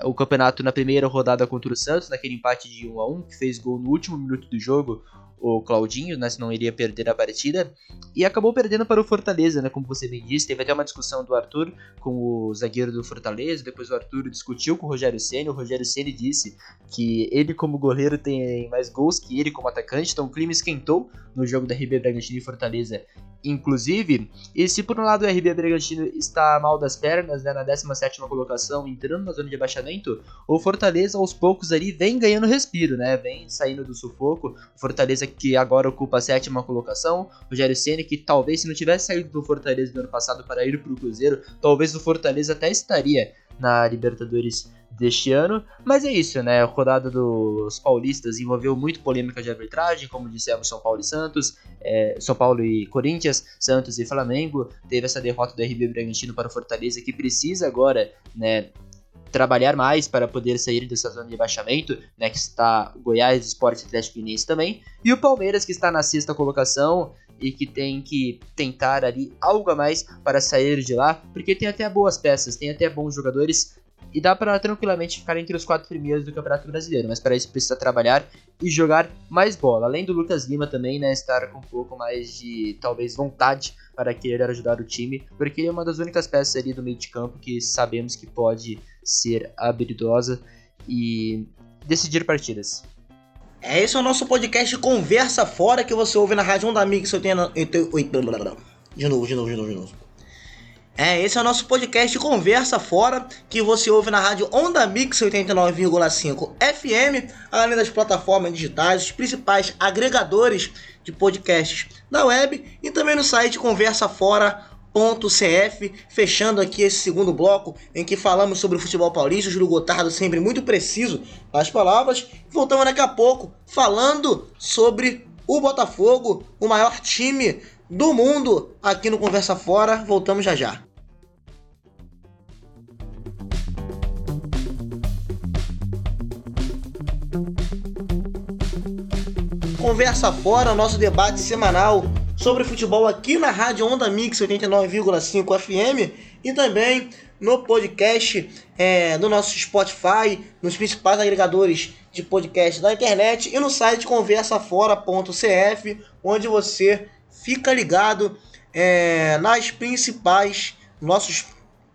[SPEAKER 3] o campeonato na primeira rodada contra o Santos, naquele empate de 1 a 1 que fez gol no último minuto do jogo, o Claudinho, né, senão iria perder a partida, e acabou perdendo para o Fortaleza, né, como você bem disse, teve até uma discussão do Arthur com o zagueiro do Fortaleza, depois o Arthur discutiu com o Rogério Ceni, o Rogério Ceni disse que ele como goleiro tem mais gols que ele como atacante, então o clima esquentou no jogo da RB Bragantino e Fortaleza, inclusive, e se por um lado o RB Bragantino está mal das pernas, né, na 17ª colocação, entrando na zona de abaixamento, o Fortaleza aos poucos ali vem ganhando respiro, né, vem saindo do sufoco, o Fortaleza que agora ocupa a sétima colocação. Rogério Ceni que talvez se não tivesse saído do Fortaleza no ano passado para ir para o Cruzeiro, talvez o Fortaleza até estaria na Libertadores deste ano. Mas é isso, né? A rodada dos paulistas envolveu muito polêmica de arbitragem, como dissemos, São Paulo e Santos, é, São Paulo e Corinthians, Santos e Flamengo. Teve essa derrota do RB Bragantino para o Fortaleza, que precisa agora, né? trabalhar mais para poder sair dessa zona de baixamento, né, que está Goiás, Esporte Atlético Mineiro também, e o Palmeiras que está na sexta colocação e que tem que tentar ali algo a mais para sair de lá, porque tem até boas peças, tem até bons jogadores e dá para tranquilamente ficar entre os quatro primeiros do Campeonato Brasileiro, mas para isso precisa trabalhar e jogar mais bola. Além do Lucas Lima também, né, estar com um pouco mais de talvez vontade para querer ajudar o time, porque ele é uma das únicas peças ali do meio de campo que sabemos que pode ser habilidosa e decidir partidas.
[SPEAKER 2] É, esse é o nosso podcast Conversa Fora que você ouve na Rádio Onda Mix 80... De novo, de novo, de novo, de novo. É, esse é o nosso podcast Conversa Fora, que você ouve na rádio Onda Mix 89,5 FM, além das plataformas digitais, os principais agregadores de podcasts da web e também no site Conversa Fora CF, fechando aqui esse segundo bloco em que falamos sobre o futebol paulista, o Júlio Gotardo sempre muito preciso nas palavras. Voltamos daqui a pouco falando sobre o Botafogo, o maior time do mundo aqui no Conversa Fora. Voltamos já já. Conversa Fora, nosso debate semanal sobre futebol aqui na Rádio Onda Mix 89,5 FM e também no podcast é, do nosso Spotify, nos principais agregadores de podcast da internet e no site conversafora.cf, onde você fica ligado é, nas principais nossos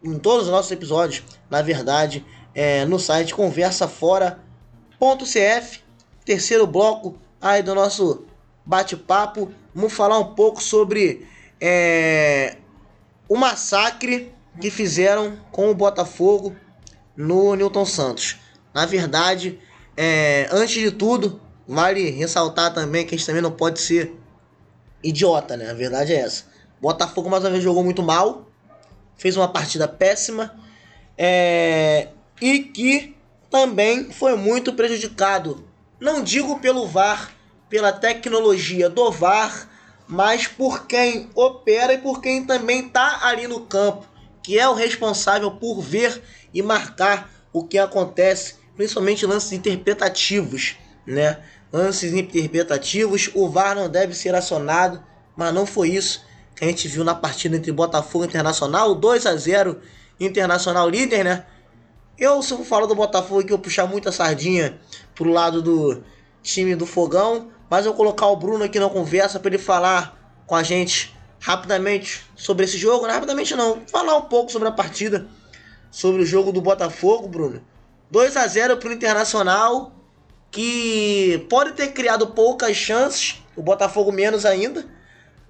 [SPEAKER 2] em todos os nossos episódios, na verdade, é, no site conversafora.cf, terceiro bloco aí do nosso bate-papo. Vamos falar um pouco sobre é, o massacre que fizeram com o Botafogo no Newton Santos. Na verdade, é, antes de tudo, vale ressaltar também que a gente também não pode ser idiota, né? A verdade é essa. Botafogo mais uma vez jogou muito mal, fez uma partida péssima é, e que também foi muito prejudicado. Não digo pelo VAR, pela tecnologia do VAR, mas por quem opera e por quem também está ali no campo, que é o responsável por ver e marcar o que acontece, principalmente lances interpretativos, né? Lances interpretativos, o VAR não deve ser acionado, mas não foi isso que a gente viu na partida entre Botafogo e Internacional, 2 a 0 Internacional líder, né? Eu, se eu falar do Botafogo aqui, eu puxar muita sardinha pro lado do time do Fogão, mas eu vou colocar o Bruno aqui na conversa para ele falar com a gente rapidamente sobre esse jogo. Não é rapidamente não, falar um pouco sobre a partida, sobre o jogo do Botafogo, Bruno. 2 a 0 pro Internacional, que pode ter criado poucas chances, o Botafogo menos ainda,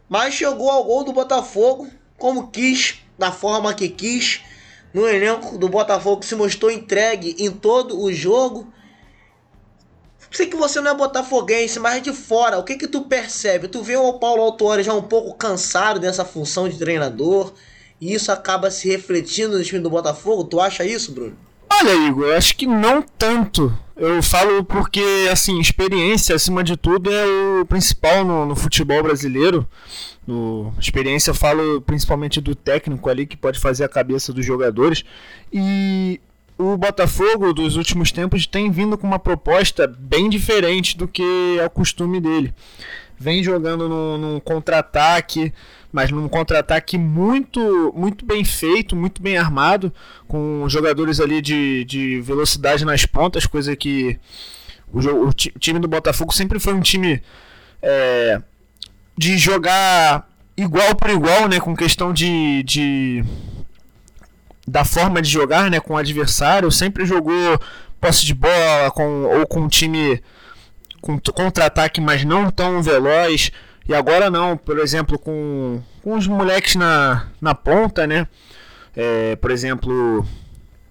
[SPEAKER 2] mas chegou ao gol do Botafogo como quis, da forma que quis, no elenco do Botafogo se mostrou entregue em todo o jogo. Sei que você não é botafoguense, mas de fora, o que que tu percebe? Tu vê o Paulo Autuori já um pouco cansado dessa função de treinador, e isso acaba se refletindo no time do Botafogo? Tu acha isso, Bruno?
[SPEAKER 5] Olha, Igor, eu acho que não tanto. Eu falo porque, assim, experiência, acima de tudo, é o principal no, no futebol brasileiro. No, experiência, eu falo principalmente do técnico ali, que pode fazer a cabeça dos jogadores. E o Botafogo, dos últimos tempos, tem vindo com uma proposta bem diferente do que é o costume dele. Vem jogando num, num contra-ataque mas num contra-ataque muito, muito bem feito, muito bem armado, com jogadores ali de, de velocidade nas pontas, coisa que o, o time do Botafogo sempre foi um time é, de jogar igual por igual, né, com questão de, de da forma de jogar, né, com o adversário, sempre jogou posse de bola com ou com um time contra-ataque, mas não tão veloz. E agora não, por exemplo, com, com os moleques na, na ponta, né? É, por exemplo,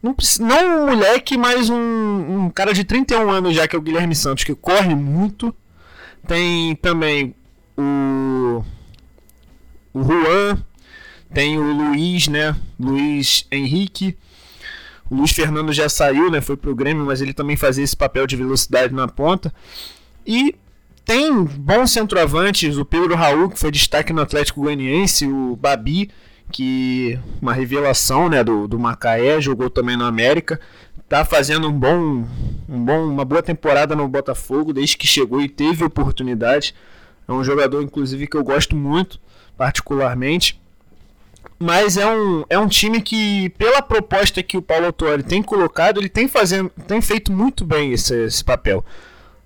[SPEAKER 5] não, não um moleque, mas um, um cara de 31 anos já, que é o Guilherme Santos, que corre muito. Tem também o, o Juan, tem o Luiz, né? Luiz Henrique. O Luiz Fernando já saiu, né? Foi pro Grêmio, mas ele também fazia esse papel de velocidade na ponta. E tem bons centroavantes, o Pedro Raul, que foi destaque no Atlético Goianiense, o Babi, que uma revelação né, do, do Macaé, jogou também no América. Tá fazendo um bom, um bom, uma boa temporada no Botafogo desde que chegou e teve oportunidade. É um jogador, inclusive, que eu gosto muito, particularmente. Mas é um, é um time que, pela proposta que o Paulo Autori tem colocado, ele tem, fazendo, tem feito muito bem esse, esse papel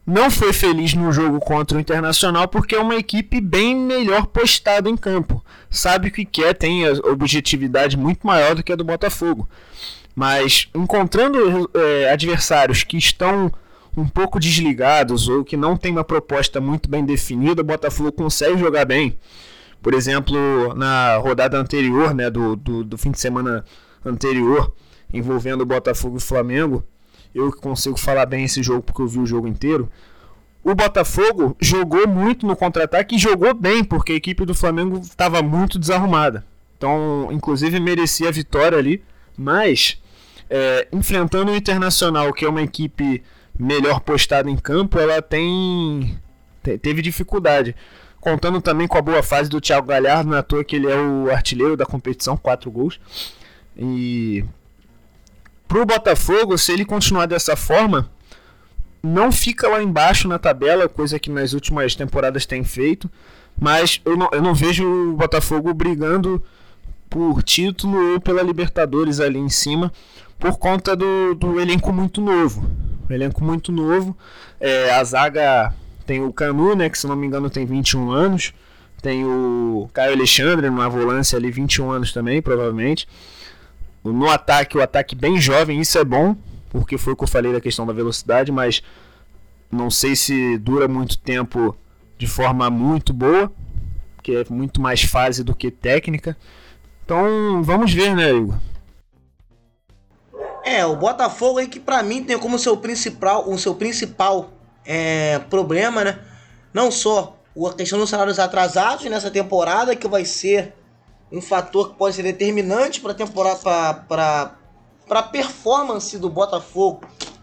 [SPEAKER 5] não foi feliz no jogo contra o Internacional porque é uma equipe bem melhor postada em campo. Sabe o que quer, tem a objetividade muito maior do que a do Botafogo. Mas encontrando é, adversários que estão um pouco desligados ou que não tem uma proposta muito bem definida, o Botafogo consegue jogar bem. Por exemplo, na rodada anterior, né, do, do, do fim de semana anterior, envolvendo o Botafogo e o Flamengo, eu que consigo falar bem esse jogo porque eu vi o jogo inteiro. O Botafogo jogou muito no contra-ataque e jogou bem, porque a equipe do Flamengo estava muito desarrumada. Então, inclusive, merecia a vitória ali. Mas, é, enfrentando o Internacional, que é uma equipe melhor postada em campo, ela tem teve dificuldade. Contando também com a boa fase do Thiago Galhardo, não é toa que ele é o artilheiro da competição, quatro gols. E pro Botafogo, se ele continuar dessa forma, não fica lá embaixo na tabela, coisa que nas últimas temporadas tem feito. Mas eu não, eu não vejo o Botafogo brigando por título ou pela Libertadores ali em cima, por conta do, do elenco muito novo. O elenco muito novo. É, a zaga tem o Canu, né, que se não me engano tem 21 anos. Tem o Caio Alexandre, numa volância ali, 21 anos também, provavelmente. No ataque, o ataque bem jovem, isso é bom, porque foi o que eu falei da questão da velocidade, mas não sei se dura muito tempo de forma muito boa, que é muito mais fase do que técnica. Então, vamos ver, né, Igor?
[SPEAKER 2] É, o Botafogo aí que para mim tem como seu principal, o seu principal é, problema, né? Não só a questão dos salários atrasados nessa temporada, que vai ser um fator que pode ser determinante para a temporada, para a performance do Botafogo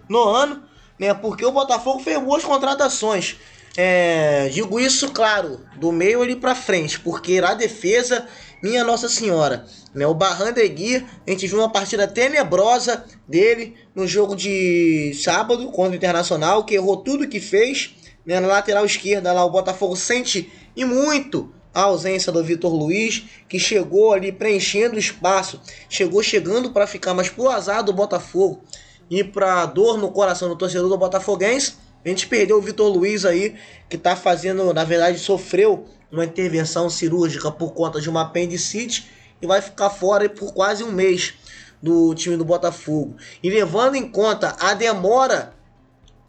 [SPEAKER 2] no ano, né? Porque o Botafogo fez boas contratações. É, digo isso, claro, do meio ali para frente, porque na defesa, minha Nossa Senhora, né? O Barrandegui, a gente viu uma partida tenebrosa dele no jogo de sábado contra o Internacional, que errou tudo que fez, né? Na lateral esquerda lá o Botafogo sente e muito a ausência do Vitor Luiz, que chegou ali preenchendo o espaço, chegou chegando para ficar, mas por azar do Botafogo e para dor no coração do torcedor do Botafoguense, a gente perdeu o Vitor Luiz aí, que está fazendo, na verdade, sofreu uma intervenção cirúrgica por conta de uma apendicite e vai ficar fora por quase um mês do time do Botafogo. E levando em conta a demora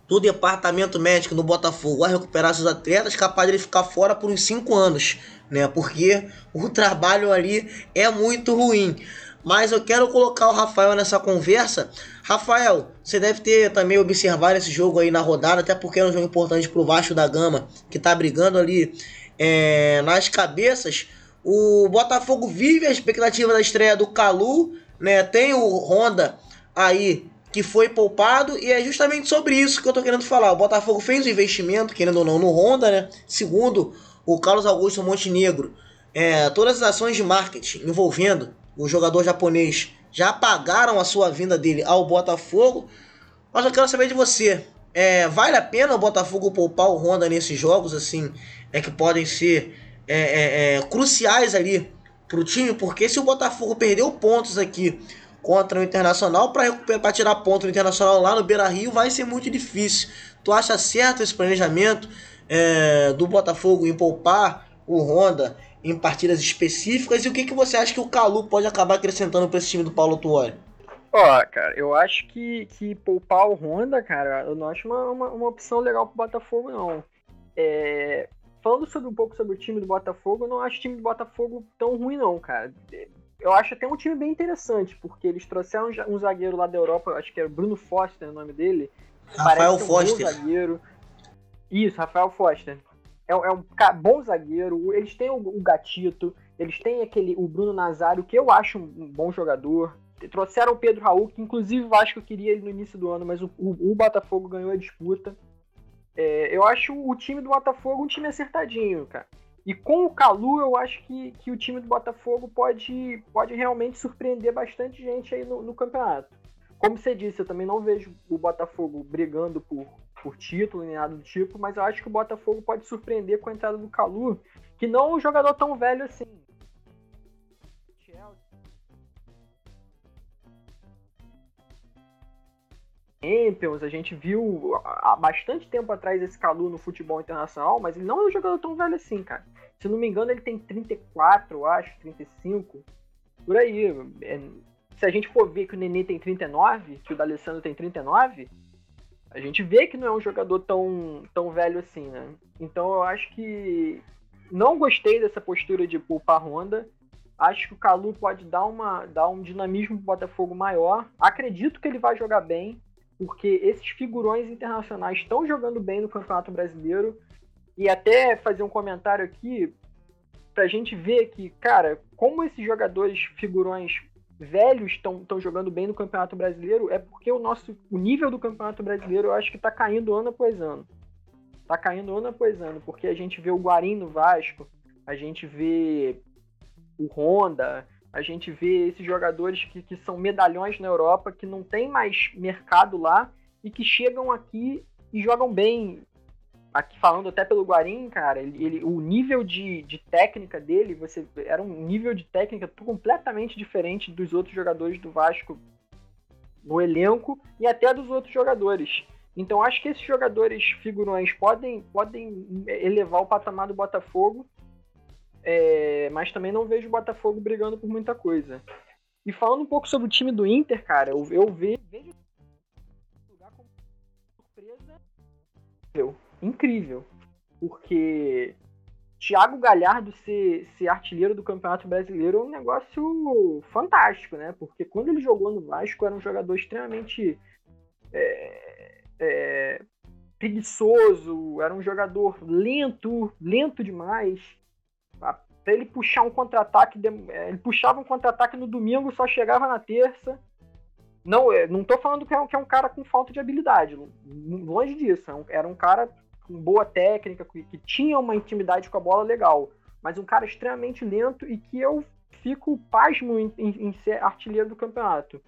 [SPEAKER 2] do departamento médico no Botafogo a recuperar seus atletas, capaz de ele ficar fora por uns 5 anos, né? Porque o trabalho ali é muito ruim. Mas eu quero colocar o Rafael nessa conversa. Rafael, você deve ter também observado esse jogo aí na rodada, até porque é um jogo importante pro Vasco da Gama, que tá brigando ali é, nas cabeças. O Botafogo vive a expectativa da estreia do Calu, né? Tem o Honda aí que foi poupado e é justamente sobre isso que eu tô querendo falar. O Botafogo fez um investimento, querendo ou não, no Honda, né? Segundo o Carlos Augusto Montenegro, é, todas as ações de marketing envolvendo o jogador japonês já pagaram a sua vinda dele ao Botafogo. Mas eu quero saber de você. É, vale a pena o Botafogo poupar o Honda nesses jogos assim, é que podem ser é, é, é cruciais ali para o time? Porque se o Botafogo perdeu pontos aqui contra o Internacional para tirar ponto no Internacional lá no Beira Rio vai ser muito difícil. Tu acha certo esse planejamento é, do Botafogo em poupar o Honda em partidas específicas? E o que, que você acha que o Calu pode acabar acrescentando para esse time do Paulo Tuori?
[SPEAKER 4] Ó, cara, eu acho que, que poupar o Honda, cara, eu não acho uma, uma, uma opção legal pro Botafogo, não. É, falando sobre um pouco sobre o time do Botafogo, eu não acho o time do Botafogo tão ruim, não, cara. Eu acho até um time bem interessante, porque eles trouxeram um zagueiro lá da Europa, acho que era Bruno Foster o nome dele.
[SPEAKER 2] Rafael Foster.
[SPEAKER 4] Um zagueiro. Isso, Rafael Foster é, é um bom zagueiro. Eles têm o, o, Gatito, eles têm aquele o Bruno Nazário, que eu acho um bom jogador. Trouxeram o Pedro Raul, que inclusive o Vasco queria ele no início do ano, mas o, o, o Botafogo ganhou a disputa. É, eu acho o time do Botafogo um time acertadinho, cara. E com o Calu, eu acho que, que o time do Botafogo pode, pode realmente surpreender bastante gente aí no, no campeonato. Como você disse, eu também não vejo o Botafogo brigando por, por título nem nada do tipo, mas eu acho que o Botafogo pode surpreender com a entrada do Calu, que não é um jogador tão velho assim. Champions, a gente viu há bastante tempo atrás esse Calu no futebol internacional, mas ele não é um jogador tão velho assim, cara. Se não me engano, ele tem 34, eu acho, 35. Por aí. É, se a gente for ver que o Nenê tem 39, que o D'Alessandro tem 39, a gente vê que não é um jogador tão, tão velho assim, né? Então eu acho que não gostei dessa postura de poupar Honda. Acho que o Calu pode dar, uma, dar um dinamismo pro Botafogo maior. Acredito que ele vai jogar bem, porque esses figurões internacionais estão jogando bem no Campeonato Brasileiro. E até fazer um comentário aqui pra gente ver que, cara, como esses jogadores figurões velhos estão jogando bem no Campeonato Brasileiro é porque o nosso o nível do Campeonato Brasileiro eu acho que está caindo ano após ano. Está caindo ano após ano, porque a gente vê o Guarim no Vasco, a gente vê o Honda, a gente vê esses jogadores que, que são medalhões na Europa, que não tem mais mercado lá e que chegam aqui e jogam bem aqui falando até pelo Guarim, cara, ele, ele, o nível de, de técnica dele, você era um nível de técnica completamente diferente dos outros jogadores do Vasco no elenco e até dos outros jogadores. Então acho que esses jogadores figurões podem, podem elevar o patamar do Botafogo, é, mas também não vejo o Botafogo brigando por muita coisa. E falando um pouco sobre o time do Inter, cara, eu, eu vejo lugar como surpresa incrível. Porque Thiago Galhardo ser, ser artilheiro do Campeonato Brasileiro é um negócio fantástico, né? Porque quando ele jogou no Vasco era um jogador extremamente é, é, preguiçoso, era um jogador lento, lento demais. Pra ele puxar um contra-ataque, é, ele puxava um contra-ataque no domingo, só chegava na terça. Não, é, não tô falando que é, um, que é um cara com falta de habilidade, longe disso. É era um cara com boa técnica, que, que tinha uma intimidade com a bola legal, mas um cara extremamente lento e que eu fico pasmo em, em, em ser artilheiro do campeonato.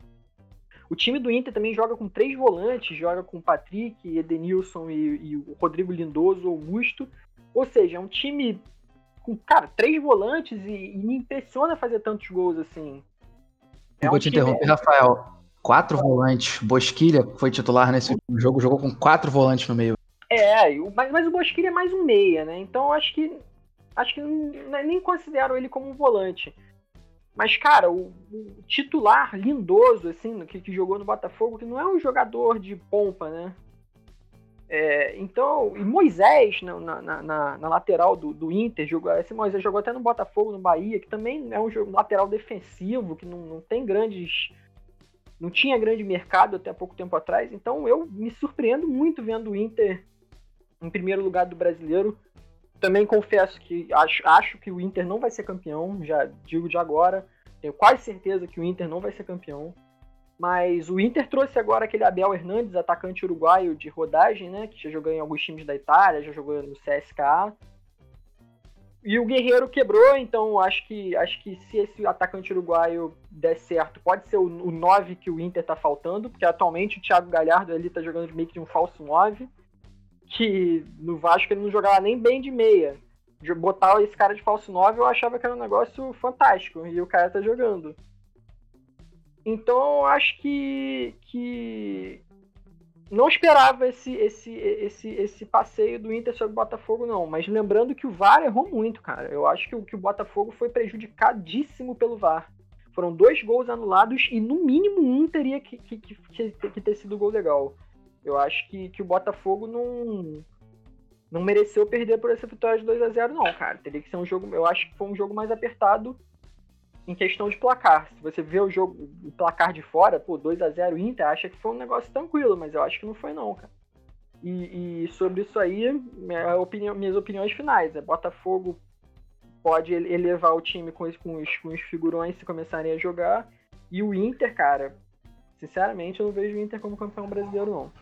[SPEAKER 4] O time do Inter também joga com três volantes, joga com Patrick, Edenilson e, e o Rodrigo Lindoso, Augusto. Ou seja, é um time com, cara, três volantes e, e me impressiona fazer tantos gols assim.
[SPEAKER 6] É Vou um te interromper, Rafael. Quatro volantes. Bosquilha foi titular nesse jogo, jogou com quatro volantes no meio.
[SPEAKER 4] É, mas, mas o Bosquilha é mais um meia, né? Então acho que. Acho que nem considero ele como um volante. Mas, cara, o, o titular lindoso, assim, que, que, jogou no Botafogo, que não é um jogador de pompa, né? É, então, e Moisés na, na, na, na lateral do, do, Inter, jogou, esse Moisés jogou até no Botafogo, no Bahia, que também é um, jogo, lateral defensivo, que não, não tem grandes. Não tinha grande mercado até pouco tempo atrás. Então eu me surpreendo muito vendo o Inter em primeiro lugar do brasileiro. Também confesso que acho, acho que o Inter não vai ser campeão, já digo de agora. Tenho quase certeza que o Inter não vai ser campeão. Mas o Inter trouxe agora aquele Abel Hernandes, atacante uruguaio de rodagem, né? Que já jogou em alguns times da Itália, já jogou no CSKA. E o Guerreiro quebrou, então acho que acho que se esse atacante uruguaio der certo, pode ser o, o 9 que o Inter tá faltando, porque atualmente o Thiago Galhardo ali tá jogando meio que de um falso 9 que no Vasco ele não jogava nem bem de meia. Botar esse cara de falso 9 eu achava que era um negócio fantástico. E o cara tá jogando. Então acho que. que não esperava esse, esse, esse, esse passeio do Inter sobre o Botafogo, não. Mas lembrando que o VAR errou muito, cara. Eu acho que o, que o Botafogo foi prejudicadíssimo pelo VAR. Foram dois gols anulados e no mínimo um teria que, que, que, que ter sido gol legal. Eu acho que, que o Botafogo não não mereceu perder por essa vitória de 2 a 0 não, cara. Teria que ser um jogo, eu acho que foi um jogo mais apertado em questão de placar. Se você vê o jogo, o placar de fora, pô, 2 a 0 Inter, acha que foi um negócio tranquilo, mas eu acho que não foi não, cara. E, e sobre isso aí, minha opinião, minhas opiniões finais, é Botafogo pode elevar o time com os, com os, com os figurões se começarem a jogar, e o Inter, cara, sinceramente eu não vejo o Inter como campeão brasileiro não.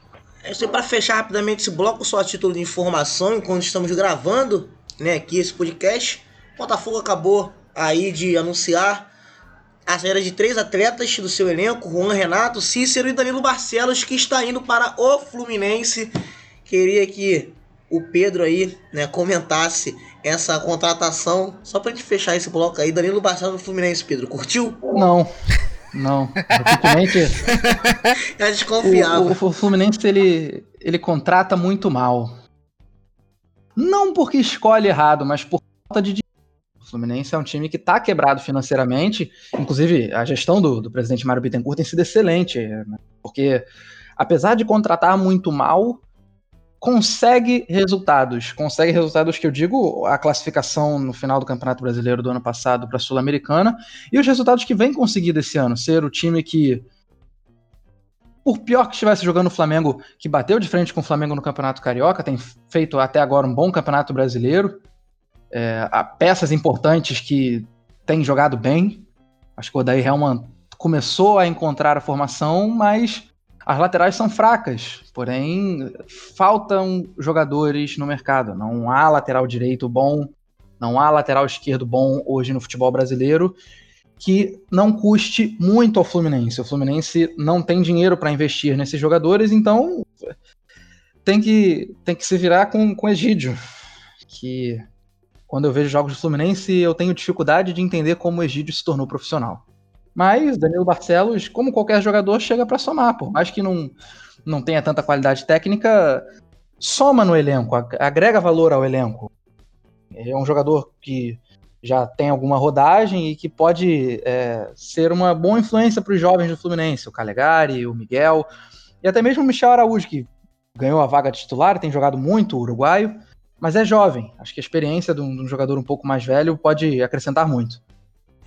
[SPEAKER 2] É aí, para fechar rapidamente esse bloco, só a título de informação, enquanto estamos gravando né, aqui esse podcast, Botafogo acabou aí de anunciar a saída de três atletas do seu elenco, Juan Renato, Cícero e Danilo Barcelos, que está indo para o Fluminense. Queria que o Pedro aí né, comentasse essa contratação, só para gente fechar esse bloco aí. Danilo Barcelos do Fluminense, Pedro, curtiu?
[SPEAKER 6] Não. Não, recentemente.
[SPEAKER 2] é desconfiável.
[SPEAKER 6] O, o, Fluminense ele, ele contrata muito mal. Não porque escolhe errado, mas por falta de dinheiro. O Fluminense é um time que está quebrado financeiramente. Inclusive, a gestão do, do presidente Mário Bittencourt tem sido excelente. Né? Porque, apesar de contratar muito mal, consegue resultados. Consegue resultados que eu digo, a classificação no final do Campeonato Brasileiro do ano passado para a Sul-Americana e os resultados que vem conseguindo esse ano. Ser o time que, por pior que estivesse jogando o Flamengo, que bateu de frente com o Flamengo no Campeonato Carioca, tem feito até agora um bom Campeonato Brasileiro. É, peças importantes que têm jogado bem. Acho que o Odair Helman começou a encontrar a formação, mas as laterais são fracas, porém faltam jogadores no mercado. Não há lateral direito bom, não há lateral esquerdo bom hoje no futebol brasileiro que não custe muito ao Fluminense. O Fluminense não tem dinheiro para investir nesses jogadores, então tem que, tem que se virar com, com Egídio. Que quando eu vejo jogos do Fluminense, eu tenho dificuldade de entender como o Egídio se tornou profissional. Mas Danilo Barcelos, como qualquer jogador, chega para somar. Por mais que não, não tenha tanta qualidade técnica, soma no elenco, agrega valor ao elenco. É um jogador que já tem alguma rodagem e que pode é, ser uma boa influência para os jovens do Fluminense, o Calegari, o Miguel e até mesmo o Michel Araújo, que ganhou a vaga titular, tem jogado muito o uruguaio, mas é jovem. Acho que a experiência de um, de um jogador um pouco mais velho pode acrescentar muito.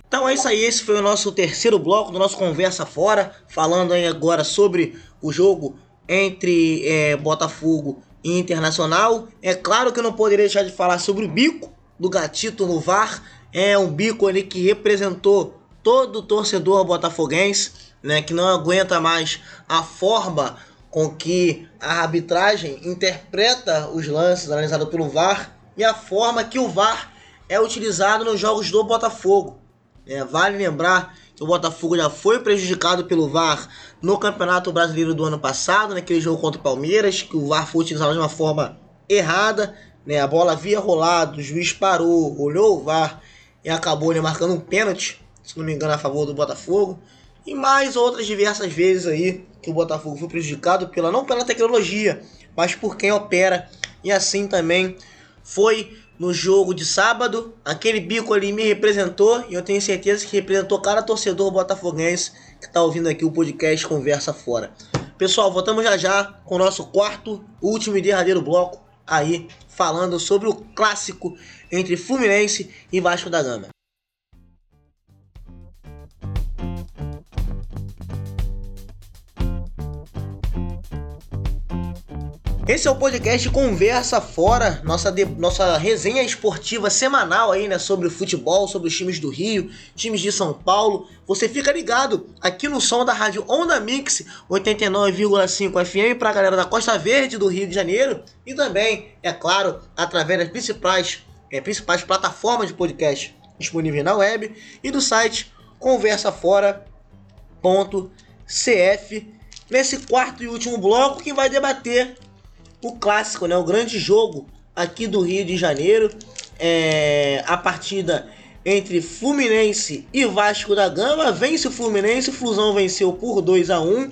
[SPEAKER 2] Então é isso aí, esse foi o nosso terceiro bloco do nosso Conversa Fora, falando aí agora sobre o jogo entre é, Botafogo e Internacional. É claro que eu não poderia deixar de falar sobre o bico do Gatito no VAR. É um bico ali que representou todo o torcedor botafoguense, né, que não aguenta mais a forma com que a arbitragem interpreta os lances analisados pelo VAR e a forma que o VAR é utilizado nos jogos do Botafogo. É, vale lembrar que o Botafogo já foi prejudicado pelo VAR no Campeonato Brasileiro do ano passado, naquele jogo contra o Palmeiras, que o VAR foi utilizado de uma forma errada. né? A bola havia rolado, o juiz parou, olhou o VAR e acabou né, marcando um pênalti, se não me engano, a favor do Botafogo. E mais outras diversas vezes aí que o Botafogo foi prejudicado pela não pela tecnologia, mas por quem opera. E assim também foi no jogo de sábado. Aquele bico ali me representou e eu tenho certeza que representou cada torcedor botafoguense que está ouvindo aqui o podcast Conversa Fora. Pessoal, voltamos já já com o nosso quarto, último e derradeiro bloco aí falando sobre o clássico entre Fluminense e Vasco da Gama. Esse é o podcast Conversa Fora, nossa, de, nossa resenha esportiva semanal aí, né, sobre o futebol, sobre os times do Rio, times de São Paulo. Você fica ligado aqui no som da rádio Onda Mix 89,5 FM para a galera da Costa Verde do Rio de Janeiro e também, é claro, através das principais, é, principais plataformas de podcast disponíveis na web e do site conversafora.cf. Nesse quarto e último bloco que vai debater o clássico, né? O grande jogo aqui do Rio de Janeiro. É, a partida entre Fluminense e Vasco da Gama. Vence o Fluminense, o Flusão venceu por 2 a 1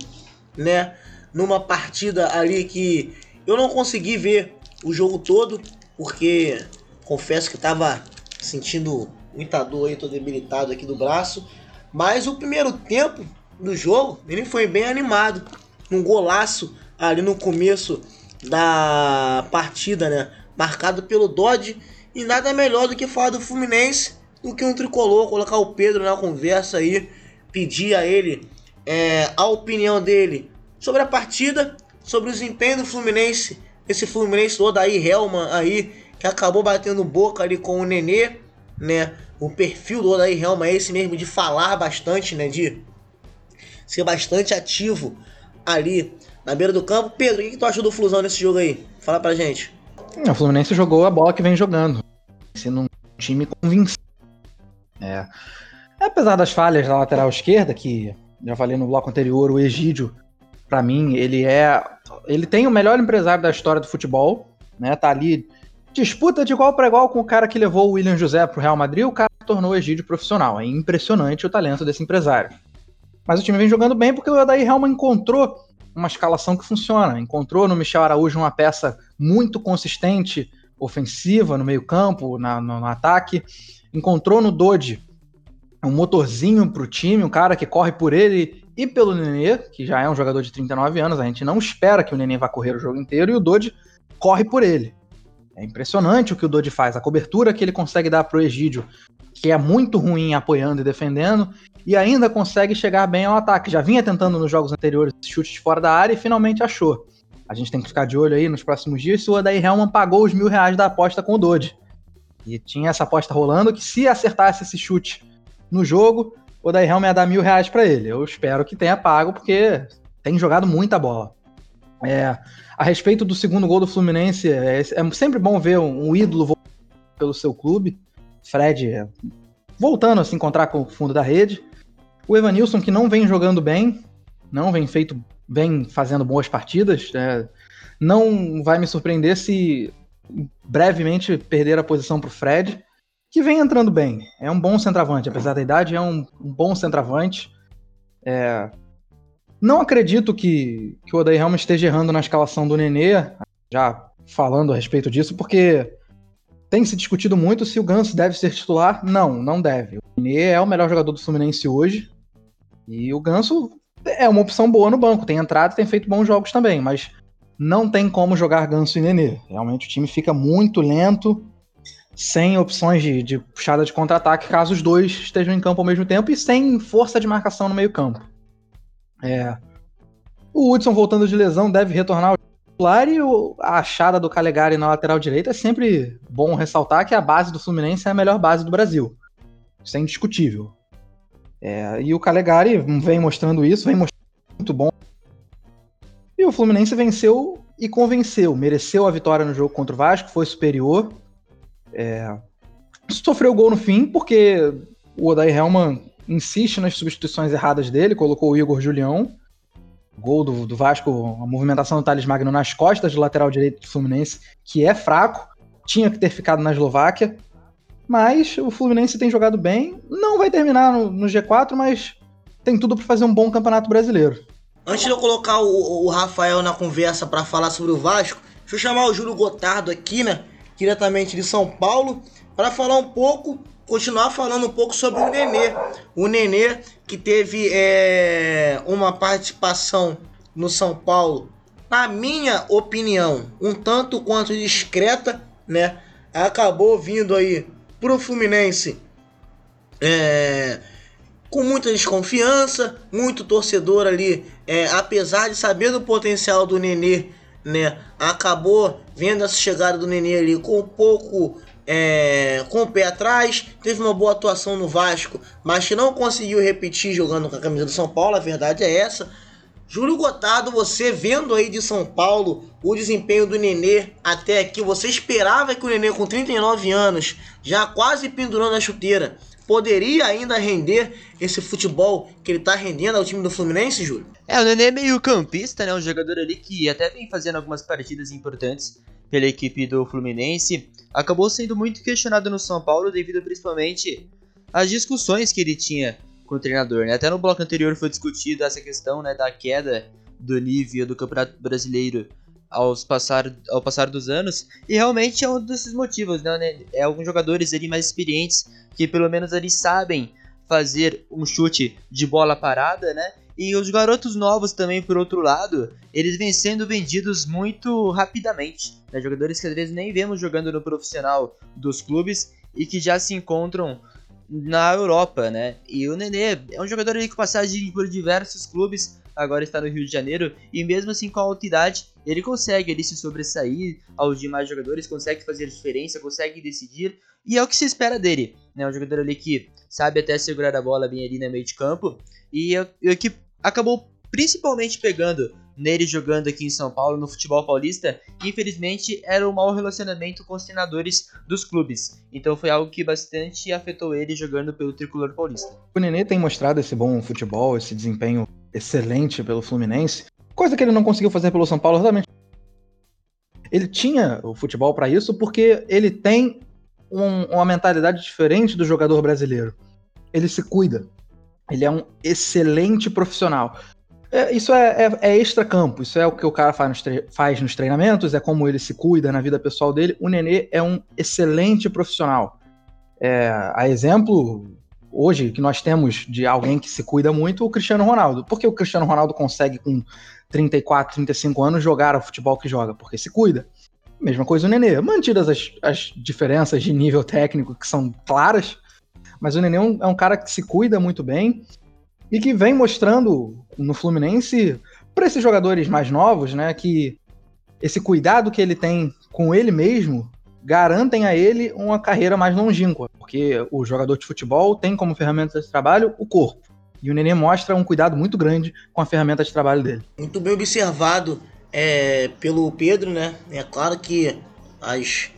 [SPEAKER 2] né? Numa partida ali que eu não consegui ver o jogo todo, porque confesso que estava sentindo muita dor aí, tô debilitado aqui do braço. Mas o primeiro tempo do jogo, ele foi bem animado. Um golaço ali no começo da partida, né? Marcado pelo Dodge. E nada melhor do que falar do Fluminense do que um tricolor, colocar o Pedro na conversa aí, pedir a ele é, a opinião dele sobre a partida, sobre o desempenho do Fluminense. Esse Fluminense do Odair Helman aí, que acabou batendo boca ali com o Nenê, né? O perfil do Odair Helman é esse mesmo de falar bastante, né? De ser bastante ativo ali na beira do campo. Pedro, o que, tu achou do Flusão nesse jogo aí? Fala pra gente.
[SPEAKER 6] O Fluminense jogou a bola que vem jogando. Sendo um time convincente. É. Apesar das falhas da lateral esquerda, que já falei no bloco anterior, o Egídio, para mim, ele é. Ele tem o melhor empresário da história do futebol, né? Tá ali. Disputa de igual para igual com o cara que levou o William José pro Real Madrid, o cara tornou o Egídio profissional. É impressionante o talento desse empresário. Mas o time vem jogando bem porque o Odair Helman encontrou uma escalação que funciona. Encontrou no Michel Araújo uma peça muito consistente, ofensiva, no meio-campo, no, no, ataque. Encontrou no Dodge um motorzinho para o time, um cara que corre por ele e pelo Nenê, que já é um jogador de 39 anos. A gente não espera que o Nenê vá correr o jogo inteiro e o Dodge corre por ele. É impressionante o que o Dodge faz, a cobertura que ele consegue dar para o Egídio, que é muito ruim apoiando e defendendo, e ainda consegue chegar bem ao ataque. Já vinha tentando nos jogos anteriores chute de fora da área e finalmente achou. A gente tem que ficar de olho aí nos próximos dias se o Odair Helman pagou os mil reais da aposta com o Dodge. E tinha essa aposta rolando que se acertasse esse chute no jogo, o Odair Helman ia dar mil reais para ele. Eu espero que tenha pago, porque tem jogado muita bola. É, a respeito do segundo gol do Fluminense, é, é sempre bom ver um, um ídolo pelo seu clube. Fred é, voltando a se encontrar com o fundo da rede. O Evanilson, que não vem jogando bem, não vem feito, vem fazendo boas partidas, é, não vai me surpreender se brevemente perder a posição para o Fred, que vem entrando bem. É um bom centroavante, apesar da idade, é um, um bom centroavante. É, não acredito que, que o Odair esteja errando na escalação do Nenê, já falando a respeito disso, porque tem se discutido muito se o Ganso deve ser titular. Não, não deve. O Nenê é o melhor jogador do Fluminense hoje. E o Ganso é uma opção boa no banco. Tem entrado tem feito bons jogos também, mas não tem como jogar Ganso e Nenê. Realmente o time fica muito lento, sem opções de, de puxada de contra-ataque, caso os dois estejam em campo ao mesmo tempo, e sem força de marcação no meio-campo. É. O Hudson voltando de lesão deve retornar ao titular e a achada do Calegari na lateral direita é sempre bom ressaltar que a base do Fluminense é a melhor base do Brasil. Isso é indiscutível. É, e o Calegari vem mostrando isso, vem mostrando muito bom. E o Fluminense venceu e convenceu, mereceu a vitória no jogo contra o Vasco, foi superior. É, sofreu gol no fim, porque o Odair Helman insiste nas substituições erradas dele, colocou o Igor Julião. Gol do, do Vasco, a movimentação do Thales Magno nas costas do lateral direito do Fluminense, que é fraco. tinha que ter ficado na Eslováquia. Mas o Fluminense tem jogado bem. Não vai terminar no, no G4, mas tem tudo para fazer um bom campeonato brasileiro.
[SPEAKER 2] Antes de eu colocar o, o Rafael na conversa para falar sobre o Vasco, deixa eu chamar o Júlio Gotardo aqui, né? Diretamente de São Paulo, para falar um pouco, continuar falando um pouco sobre o Nenê. O Nenê que teve é, uma participação no São Paulo, na minha opinião, um tanto quanto discreta, né? Acabou vindo aí pro Fluminense é, com muita desconfiança, muito torcedor ali, é, apesar de saber do potencial do Nenê, né, acabou vendo essa chegada do Nenê ali com um pouco é, com o pé atrás, teve uma boa atuação no Vasco, mas que não conseguiu repetir jogando com a camisa do São Paulo, a verdade é essa. Júlio Gotardo, você vendo aí de São Paulo o desempenho do Nenê até aqui, você esperava que o Nenê com 39 anos, já quase pendurando a chuteira, poderia ainda render esse futebol que ele tá rendendo ao time do Fluminense, Júlio?
[SPEAKER 3] É, o Nenê é meio campista, né? Um jogador ali que até vem fazendo algumas partidas importantes pela equipe do Fluminense. Acabou sendo muito questionado no São Paulo devido principalmente às discussões que ele tinha com o treinador, né? Até no bloco anterior foi discutido essa questão, né, da queda do nível do Campeonato Brasileiro aos passar, ao passar dos anos. E realmente é um desses motivos, né? É alguns jogadores ali mais experientes que pelo menos ali sabem fazer um chute de bola parada, né? E os garotos novos também, por outro lado, eles vêm sendo vendidos muito rapidamente. Né? Jogadores que às vezes nem vemos jogando no profissional dos clubes e que já se encontram na Europa, né? E o Nenê é um jogador ali com passagem por diversos clubes, agora está no Rio de Janeiro, e mesmo assim com a alta idade, ele consegue ali se sobressair aos demais jogadores, consegue fazer diferença, consegue decidir, e é o que se espera dele, né? Um jogador ali que sabe até segurar a bola bem ali no meio de campo, e o que acabou principalmente pegando nele jogando aqui em São Paulo no futebol paulista, infelizmente era o um mau relacionamento com os treinadores dos clubes. Então foi algo que bastante afetou ele jogando pelo tricolor paulista.
[SPEAKER 6] O Nenê tem mostrado esse bom futebol, esse desempenho excelente pelo Fluminense, coisa que ele não conseguiu fazer pelo São Paulo exatamente. Ele tinha o futebol para isso porque ele tem um, uma mentalidade diferente do jogador brasileiro. Ele se cuida. Ele é um excelente profissional. É, isso é, é, é extra-campo, isso é o que o cara faz nos, faz nos, treinamentos, é como ele se cuida na vida pessoal dele. O Nenê é um excelente profissional. É, a exemplo, hoje, que nós temos de alguém que se cuida muito, o Cristiano Ronaldo. Por que o Cristiano Ronaldo consegue, com 34, 35 anos, jogar o futebol que joga? Porque se cuida. Mesma coisa o Nenê. Mantidas as, as diferenças de nível técnico que são claras, mas o Nenê é um, é um cara que se cuida muito bem e que vem mostrando no Fluminense para esses jogadores mais novos, né, que esse cuidado que ele tem com ele mesmo garantem a ele uma carreira mais longínqua, porque o jogador de futebol tem como ferramenta de trabalho o corpo. E o Nenê mostra um cuidado muito grande com a ferramenta de trabalho dele.
[SPEAKER 2] Muito bem observado é, pelo Pedro, né? É claro que as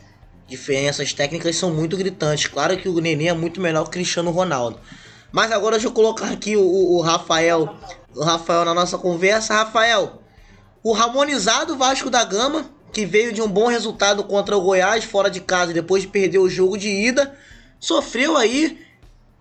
[SPEAKER 2] diferenças técnicas são muito gritantes. Claro que o Nenê é muito melhor que o Cristiano Ronaldo. Mas agora deixa eu colocar aqui o, o Rafael, o Rafael na nossa conversa. Rafael, o harmonizado Vasco da Gama, que veio de um bom resultado contra o Goiás fora de casa depois de perder o jogo de ida, sofreu aí,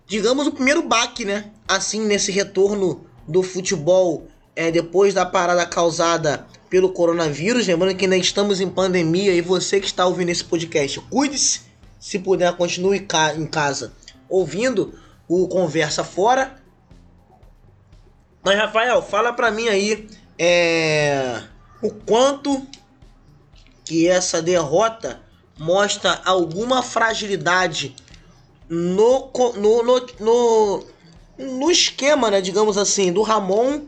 [SPEAKER 2] digamos, o primeiro baque, né? Assim, nesse retorno do futebol é, depois da parada causada pelo coronavírus. Lembrando que ainda estamos em pandemia e você que está ouvindo esse podcast, cuide-se. Se puder, continue em casa ouvindo o Conversa Fora. Mas, Rafael, fala pra mim aí é, o quanto que essa derrota mostra alguma fragilidade no, no, no, no, no esquema, né, digamos assim, do Ramon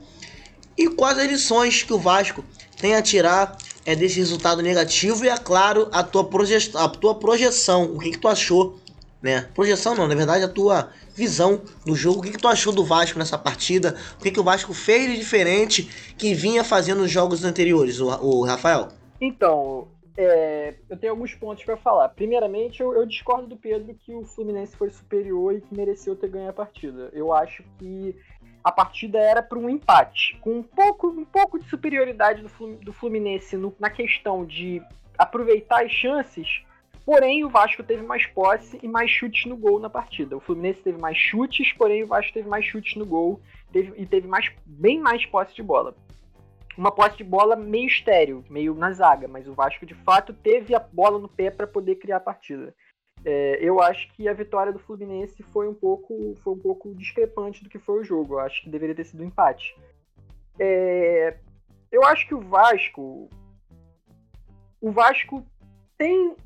[SPEAKER 2] e quais as lições que o Vasco tem a tirar é, desse resultado negativo e, é claro, a tua, proje a tua projeção. O que, que tu achou né? Projeção não, na verdade a tua visão do jogo. O que, que tu achou do Vasco nessa partida? O que, que o Vasco fez de diferente que vinha fazendo nos jogos anteriores, o, o Rafael?
[SPEAKER 4] Então, é, eu tenho alguns pontos para falar. Primeiramente, eu, eu, discordo do Pedro que o Fluminense foi superior e que mereceu ter ganho a partida. Eu acho que a partida era para um empate, com um pouco, um pouco de superioridade do, Fluminense no, na questão de aproveitar as chances Porém, o Vasco teve mais posse e mais chutes no gol na partida. O Fluminense teve mais chutes, porém o Vasco teve mais chutes no gol teve, e teve mais, bem mais posse de bola. Uma posse de bola meio estéreo, meio na zaga, mas o Vasco de fato teve a bola no pé para poder criar a partida. É, eu acho que a vitória do Fluminense foi um pouco foi um pouco discrepante do que foi o jogo. Eu acho que deveria ter sido um empate. É, eu acho que o Vasco o Vasco tem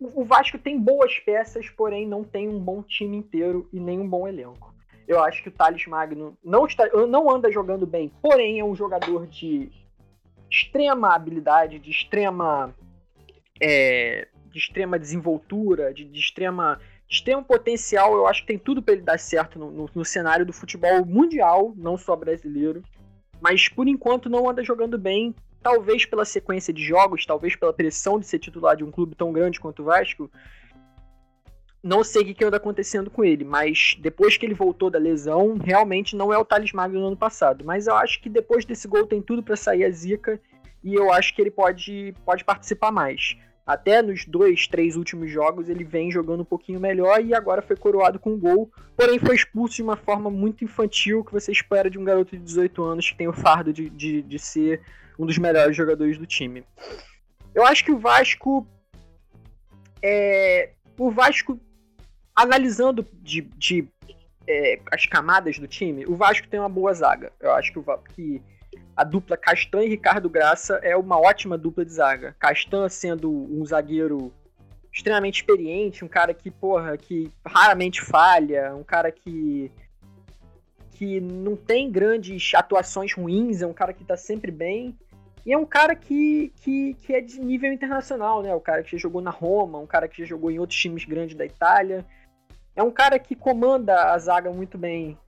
[SPEAKER 4] o Vasco tem boas peças, porém não tem um bom time inteiro e nem um bom elenco. Eu acho que o Thales Magno não, está, não anda jogando bem, porém é um jogador de extrema habilidade, de extrema é, de extrema desenvoltura, de, de extrema de extremo potencial. Eu acho que tem tudo para ele dar certo no, no, no cenário do futebol mundial, não só brasileiro. Mas por enquanto não anda jogando bem talvez pela sequência de jogos, talvez pela pressão de ser titular de um clube tão grande quanto o Vasco, não sei o que anda acontecendo com ele, mas depois que ele voltou da lesão, realmente não é o Thales Magno do ano passado. Mas eu acho que depois desse gol tem tudo para sair a zica e eu acho que ele pode, pode participar mais. Até nos dois, três últimos jogos ele vem jogando um pouquinho melhor e agora foi coroado com um gol, porém foi expulso de uma forma muito infantil que você espera de um garoto de 18 anos que tem o fardo de, de, de ser um dos melhores jogadores do time. Eu acho que o Vasco. É, o Vasco, analisando de, de é, as camadas do time, o Vasco tem uma boa zaga. Eu acho que, o, que a dupla Castan e Ricardo Graça é uma ótima dupla de zaga. Castan sendo um zagueiro extremamente experiente, um cara que, porra, que raramente falha, um cara que que não tem grandes atuações ruins, é um cara que tá sempre bem. E é um cara que, que, que é de nível internacional, né? O cara que já jogou na Roma, um cara que já jogou em outros times grandes da Itália. É um cara que comanda a zaga muito bem.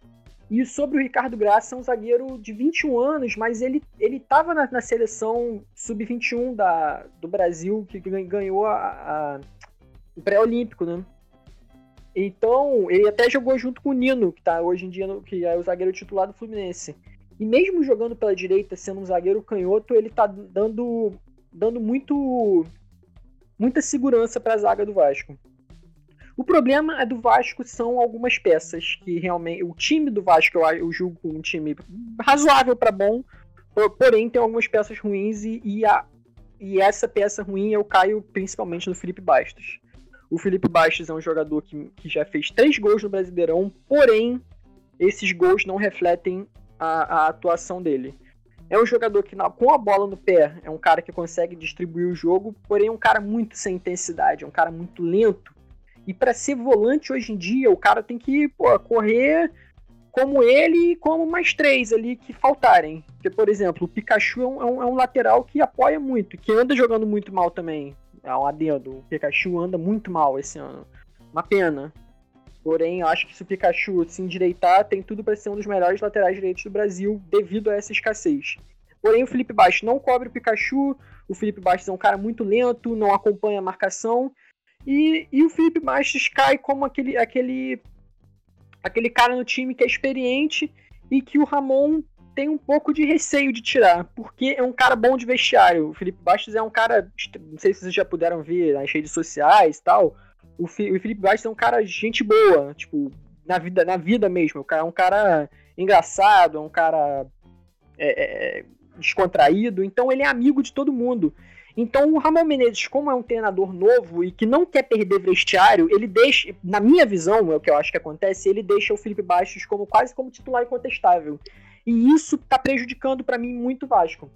[SPEAKER 4] E sobre o Ricardo Graça, é um zagueiro de 21 anos, mas ele, ele tava na, na seleção sub-21 do Brasil, que ganhou a, a o pré-olímpico, né? Então, ele até jogou junto com o Nino, que tá hoje em dia, no, que é o zagueiro titular do Fluminense. E mesmo jogando pela direita, sendo um zagueiro canhoto, ele tá dando, dando muito muita segurança para a zaga do Vasco. O problema é do Vasco são algumas peças que realmente o time do Vasco eu, eu julgo um time razoável para bom, porém tem algumas peças ruins e, e, a, e essa peça ruim eu caio principalmente no Felipe Bastos. O Felipe Bastos é um jogador que, que já fez três gols no Brasileirão, porém, esses gols não refletem a, a atuação dele. É um jogador que, com a bola no pé, é um cara que consegue distribuir o jogo, porém é um cara muito sem intensidade, é um cara muito lento. E para ser volante hoje em dia, o cara tem que pô, correr como ele e como mais três ali que faltarem. Porque, por exemplo, o Pikachu é um, é um, lateral que apoia muito, que anda jogando muito mal também é um adendo. O Pikachu anda muito mal esse ano. Uma pena. Porém, eu acho que se o Pikachu se endireitar, tem tudo para ser um dos melhores laterais direitos do Brasil devido a essa escassez. Porém, o Felipe Bastos não cobre o Pikachu. O Felipe Bastos é um cara muito lento, não acompanha a marcação. E, e o Felipe Bastos cai como aquele, aquele, aquele cara no time que é experiente e que o Ramon tem um pouco de receio de tirar, porque é um cara bom de vestiário. O Felipe Bastos é um cara, não sei se vocês já puderam ver nas redes sociais e tal. O, Felipe Bastos é um cara gente boa, tipo, na vida, na vida mesmo. É um cara engraçado, é um cara é, é, descontraído, então ele é amigo de todo mundo. Então o Ramon Menezes, como é um treinador novo e que não quer perder vestiário, ele deixa, na minha visão, é o que eu acho que acontece, ele deixa o Felipe Bastos como quase como titular incontestável. E isso tá prejudicando para mim muito o Vasco.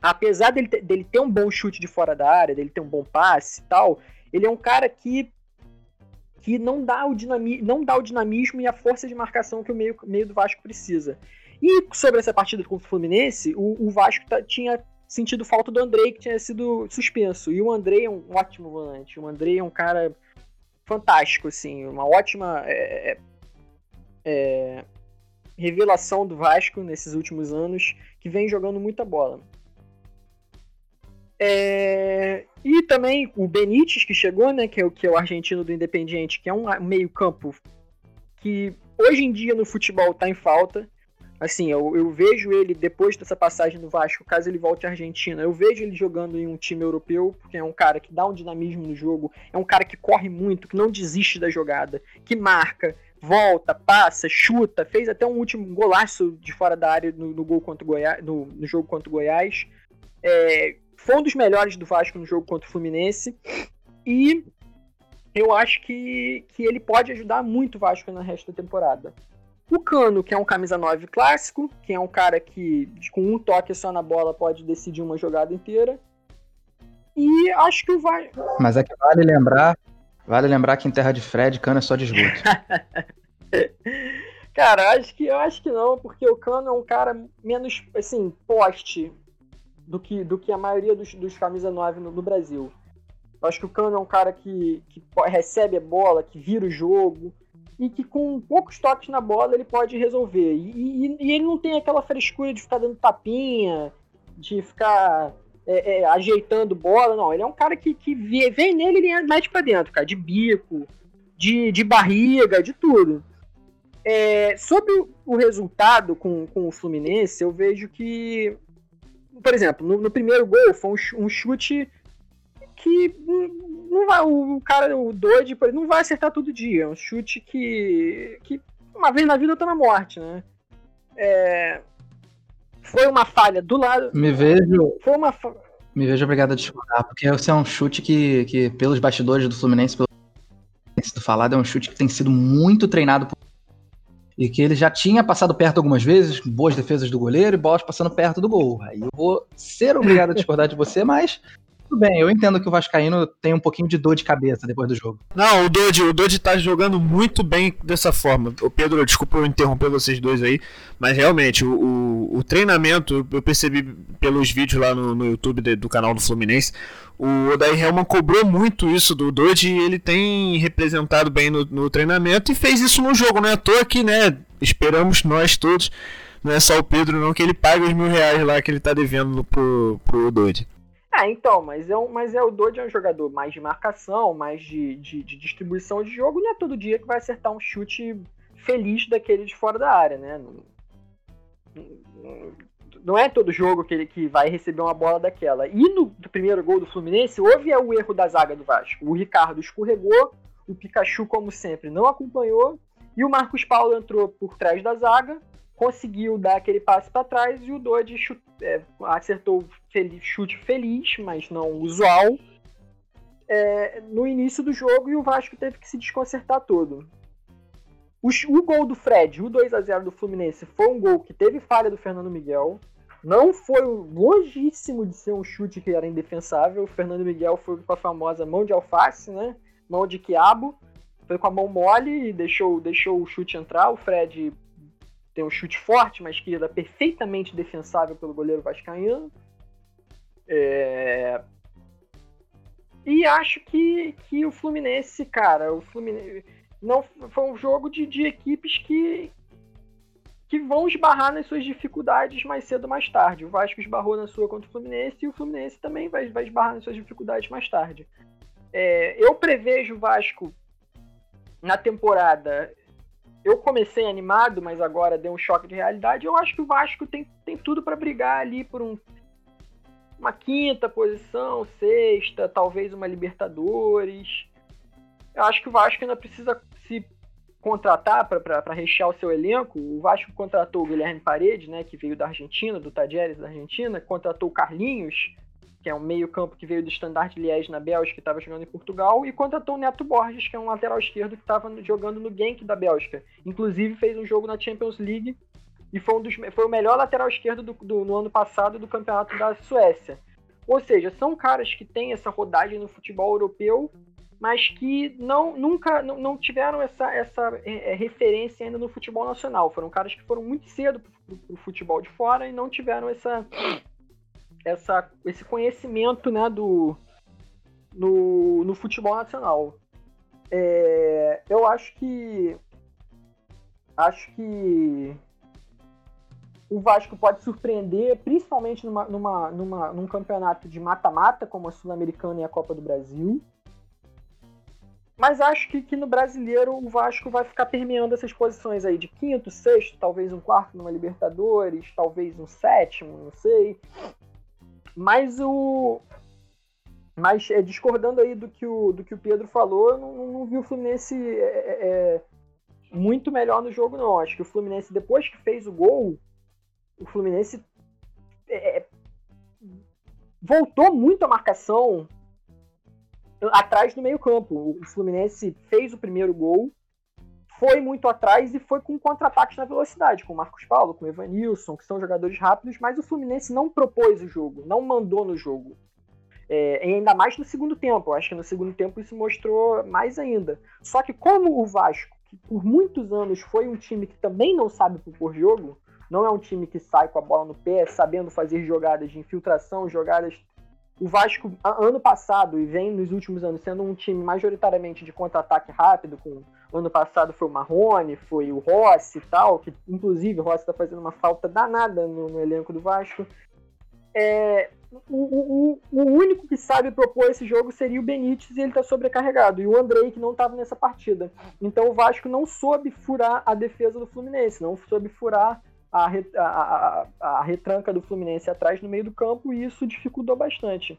[SPEAKER 4] Apesar dele ter, dele ter um bom chute de fora da área, dele ter um bom passe e tal, ele é um cara que que não dá o, dinami não dá o dinamismo e a força de marcação que o meio, meio do Vasco precisa. E sobre essa partida contra o Fluminense, o, o Vasco tá, tinha sentido falta do Andrei, que tinha sido suspenso. E o Andrei é um ótimo volante. O Andrei é um cara fantástico, assim, uma ótima é, é, é revelação do Vasco nesses últimos anos, que vem jogando muita bola. É... E também o Benítez, que chegou, né, que é o, que é o argentino do Independiente, que é um meio-campo que hoje em dia no futebol está em falta. Assim, eu, eu vejo ele, depois dessa passagem do Vasco, caso ele volte à Argentina, eu vejo ele jogando em um time europeu, porque é um cara que dá um dinamismo no jogo, é um cara que corre muito, que não desiste da jogada, que marca, volta, passa, chuta, fez até um último golaço de fora da área no, no gol contra o Goiás, no, no jogo contra o Goiás. É, foi um dos melhores do Vasco no jogo contra o Fluminense. E eu acho que, que ele pode ajudar muito o Vasco na resto da temporada. O Cano, que é um camisa 9 clássico, que é um cara que com um toque só na bola pode decidir uma jogada inteira. E acho que o Vasco.
[SPEAKER 6] Mas é que vale lembrar, vale lembrar que em terra de Fred, Cano é só de esgoto.
[SPEAKER 4] cara, acho que eu acho que não, porque o Cano é um cara menos assim, poste do que, do que a maioria dos, dos camisa 9 no, no Brasil. Eu acho que o Cano é um cara que, que recebe a bola, que vira o jogo, e que com poucos toques na bola ele pode resolver. E, e, e ele não tem aquela frescura de ficar dando tapinha, de ficar é, é, ajeitando bola, não. Ele é um cara que, que vem nele e ele mete pra dentro, cara, de bico, de, de barriga, de tudo. É, sobre o resultado com, com o Fluminense, eu vejo que, por exemplo, no, no primeiro gol foi um, um chute que não vai, o cara, o Dodge, não vai acertar todo dia. É um chute que, que uma vez na vida outra na morte, né? É, foi uma falha do lado.
[SPEAKER 6] Me vejo.
[SPEAKER 4] Foi uma
[SPEAKER 6] Me vejo obrigado a discordar, porque esse é um chute que, que pelos bastidores do Fluminense, pelo sido falado, é um chute que tem sido muito treinado por... e que ele já tinha passado perto algumas vezes, boas defesas do goleiro e bolas passando perto do gol. Aí eu vou ser obrigado a discordar de você, mas tudo bem, eu entendo que o Vascaíno tem um pouquinho de dor de cabeça depois do jogo.
[SPEAKER 5] Não, o Dodi, o Dodi tá jogando muito bem dessa forma. O Pedro, desculpa eu interromper vocês dois aí, mas realmente, o, o, o treinamento, eu percebi pelos vídeos lá no, no YouTube de, do canal do Fluminense, o Odair Helman cobrou muito isso do Dodi e ele tem representado bem no, no treinamento e fez isso no jogo, não é à toa que, né, esperamos nós todos, não é só o Pedro não, que ele pague os mil reais lá que ele tá devendo pro, pro Dodi.
[SPEAKER 4] Ah, então, mas é, um, mas é o Dodge é um jogador mais de marcação, mais de, de, de, distribuição de jogo, não é todo dia que vai acertar um chute feliz daquele de fora da área, né? Não, não é todo jogo que ele que vai receber uma bola daquela. E no primeiro gol do Fluminense, houve o erro da zaga do Vasco. O Ricardo escorregou, o Pikachu, como sempre, não acompanhou, e o Marcos Paulo entrou por trás da zaga, conseguiu dar aquele passe para trás e o Dodge é, acertou feliz, chute feliz, mas não usual, é, no início do jogo e o Vasco teve que se desconcertar todo. O, o gol do Fred, o 2 a 0 do Fluminense, foi um gol que teve falha do Fernando Miguel. Não foi longíssimo de ser um chute que era indefensável. O Fernando Miguel foi com a famosa mão de alface, né? Mão de quiabo. Foi com a mão mole e deixou, deixou o chute entrar. O Fred tem um chute forte, mas que era perfeitamente defensável pelo goleiro vascaíno. É... E acho que, que o Fluminense, cara, o Fluminense não foi um jogo de, de equipes que que vão esbarrar nas suas dificuldades mais cedo ou mais tarde. O Vasco esbarrou na sua contra o Fluminense e o Fluminense também vai, vai esbarrar nas suas dificuldades mais tarde. É, eu prevejo o Vasco na temporada eu comecei animado, mas agora deu um choque de realidade. Eu acho que o Vasco tem, tem tudo para brigar ali por um, uma quinta posição, sexta, talvez uma Libertadores. Eu acho que o Vasco ainda precisa se contratar para rechear o seu elenco. O Vasco contratou o Guilherme Paredes, né, que veio da Argentina, do Tajeres da Argentina, contratou o Carlinhos, que é um meio-campo que veio do Standard Liège na Bélgica, que estava jogando em Portugal, e contratou o Neto Borges, que é um lateral esquerdo que estava jogando no Genk da Bélgica. Inclusive fez um jogo na Champions League e foi, um dos, foi o melhor lateral esquerdo do, do, no ano passado do campeonato da Suécia. Ou seja, são caras que têm essa rodagem no futebol europeu, mas que não, nunca não, não tiveram essa, essa é, é referência ainda no futebol nacional. Foram caras que foram muito cedo para o futebol de fora e não tiveram essa, essa, esse conhecimento né, do, no, no futebol nacional. É, eu acho que acho que o Vasco pode surpreender, principalmente numa, numa, numa num campeonato de mata-mata, como a Sul-Americana e a Copa do Brasil. Mas acho que, que no brasileiro o Vasco vai ficar permeando essas posições aí de quinto, sexto, talvez um quarto numa Libertadores, talvez um sétimo, não sei. Mas o. Mas é, discordando aí do que o, do que o Pedro falou, eu não, não vi o Fluminense é, é, é muito melhor no jogo, não. Acho que o Fluminense, depois que fez o gol, o Fluminense é, voltou muito a marcação atrás do meio-campo. O Fluminense fez o primeiro gol, foi muito atrás e foi com contra-ataques na velocidade, com Marcos Paulo, com Evanilson, que são jogadores rápidos, mas o Fluminense não propôs o jogo, não mandou no jogo. É, ainda mais no segundo tempo. Eu acho que no segundo tempo isso mostrou mais ainda. Só que como o Vasco, que por muitos anos foi um time que também não sabe propor jogo, não é um time que sai com a bola no pé, sabendo fazer jogadas de infiltração, jogadas o Vasco, ano passado, e vem nos últimos anos, sendo um time majoritariamente de contra-ataque rápido, com ano passado foi o Marrone, foi o Rossi e tal, que inclusive o Rossi está fazendo uma falta danada no, no elenco do Vasco. É, o, o, o, único que sabe propor esse jogo seria o Benítez e ele está sobrecarregado. E o Andrei, que não estava nessa partida. Então o Vasco não soube furar a defesa do Fluminense, não soube furar a, a, a, retranca do Fluminense atrás no meio do campo e isso dificultou bastante.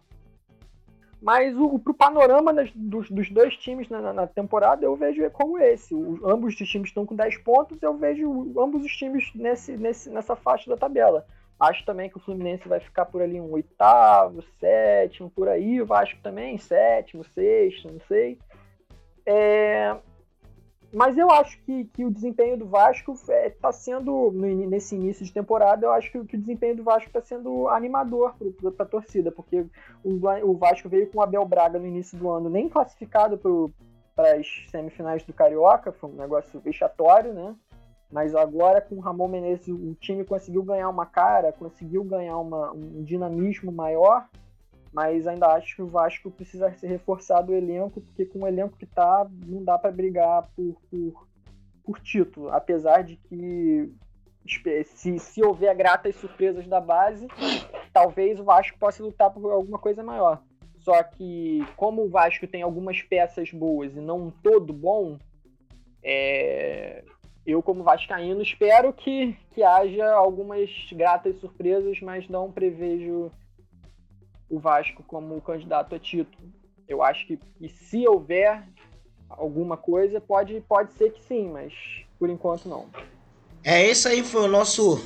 [SPEAKER 4] Mas o, pro panorama das, dos, dos, dois times na, na, temporada eu vejo como esse. O, ambos os times estão com 10 pontos, eu vejo ambos os times nesse, nesse, nessa faixa da tabela. Acho também que o Fluminense vai ficar por ali um oitavo, sétimo, por aí. O Vasco também, sétimo, sexto, não sei. É, mas eu acho que, que o desempenho do Vasco está é, tá sendo, nesse início de temporada, eu acho que, que o desempenho do Vasco está sendo animador para a torcida, porque o, o, Vasco veio com o Abel Braga no início do ano, nem classificado para as semifinais do Carioca, foi um negócio vexatório, né? Mas agora com o Ramon Menezes o time conseguiu ganhar uma cara, conseguiu ganhar uma, um dinamismo maior mas ainda acho que o Vasco precisa se reforçar do elenco, porque com o elenco que tá, não dá para brigar por, por, por, título. Apesar de que se, se houver gratas surpresas da base, talvez o Vasco possa lutar por alguma coisa maior. Só que, como o Vasco tem algumas peças boas e não um todo bom, é... eu, como Vascaíno, espero que, que haja algumas gratas surpresas, mas não prevejo o Vasco como candidato a título. Eu acho que, que se houver alguma coisa, pode, pode ser que sim, mas por enquanto não.
[SPEAKER 2] É, esse aí foi o nosso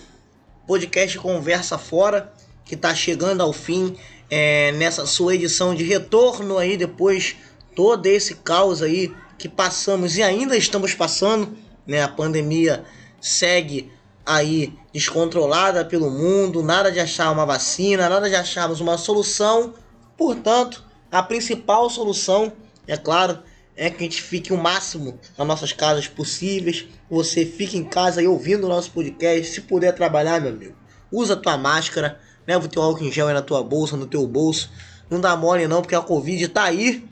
[SPEAKER 2] podcast Conversa Fora, que está chegando ao fim é, nessa sua edição de retorno aí, depois todo esse caos aí que passamos e ainda estamos passando, né? A pandemia segue aí descontrolada pelo mundo, nada de achar uma vacina, nada de acharmos uma solução. Portanto, a principal solução, é claro, é que a gente fique o máximo nas nossas casas possíveis. Você fique em casa aí ouvindo o nosso podcast. Se puder trabalhar, meu amigo, usa a tua máscara, leva o teu álcool em gel aí na tua bolsa, no teu bolso. Não dá mole não, porque a Covid tá aí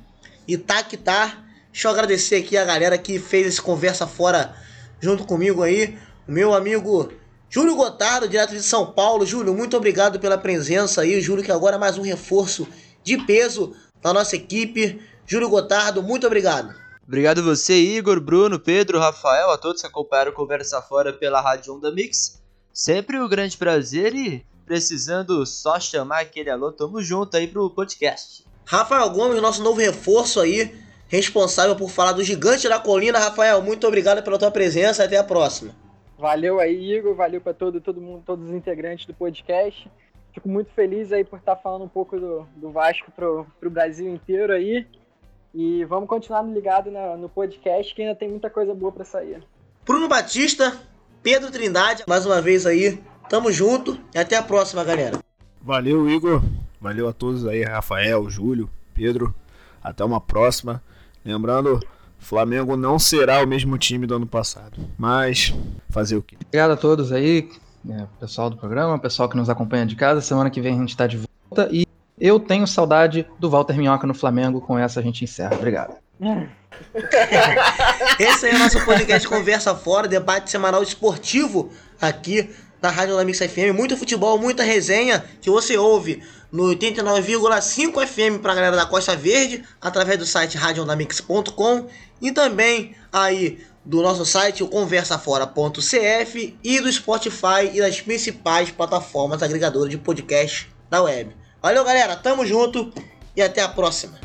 [SPEAKER 2] e tá que tá. Deixa eu agradecer aqui a galera que fez esse conversa fora junto comigo aí o meu amigo Júlio Gotardo, direto de São Paulo. Júlio, muito obrigado pela presença aí. Júlio, que agora é mais um reforço de peso na nossa equipe. Júlio Gotardo, muito obrigado.
[SPEAKER 3] Obrigado você, Igor, Bruno, Pedro, Rafael, a todos que acompanharam Conversa Fora pela Rádio Onda Mix. Sempre um grande prazer e precisando só chamar aquele alô, tamo junto aí pro podcast.
[SPEAKER 2] Rafael Gomes, nosso novo reforço aí, responsável por falar do Gigante da Colina. Rafael, muito obrigado pela tua presença, até a próxima.
[SPEAKER 4] Valeu aí, Igor. Valeu para todo, todo mundo, todos os integrantes do podcast. Fico muito feliz aí por estar falando um pouco do, do Vasco pro, pro Brasil inteiro aí. E vamos continuar ligado na, no podcast que ainda tem muita coisa boa para sair.
[SPEAKER 2] Bruno Batista, Pedro Trindade, mais uma vez aí. Tamo junto e até a próxima, galera.
[SPEAKER 5] Valeu, Igor. Valeu a todos aí, Rafael, Júlio, Pedro. Até uma próxima. Lembrando, Flamengo não será o mesmo time do ano passado. Mas fazer o quê?
[SPEAKER 6] Obrigado a todos aí, é, pessoal do programa, pessoal que nos acompanha de casa. Semana que vem a gente está de volta e eu tenho saudade do Walter Minhoca no Flamengo. Com essa a gente encerra. Obrigado.
[SPEAKER 2] Esse aí é o nosso podcast Conversa Fora, debate semanal esportivo aqui da Rádio Onda Mix FM. Muito futebol, muita resenha que você ouve no 89,5 FM para a galera da Costa Verde, através do site radioondamix.com e também aí do nosso site, o conversafora.cf e do Spotify e das principais plataformas agregadoras de podcast da web. Valeu, galera, tamo junto e até a próxima.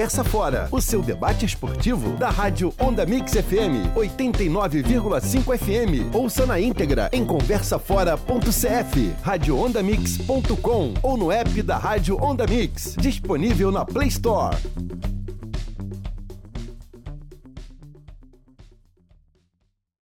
[SPEAKER 1] Conversa Fora, o seu debate esportivo da Rádio Onda Mix FM 89,5 FM. Ouça na íntegra em conversafora.cf, radioondamix.com ou no app da Rádio Onda Mix, disponível na Play Store.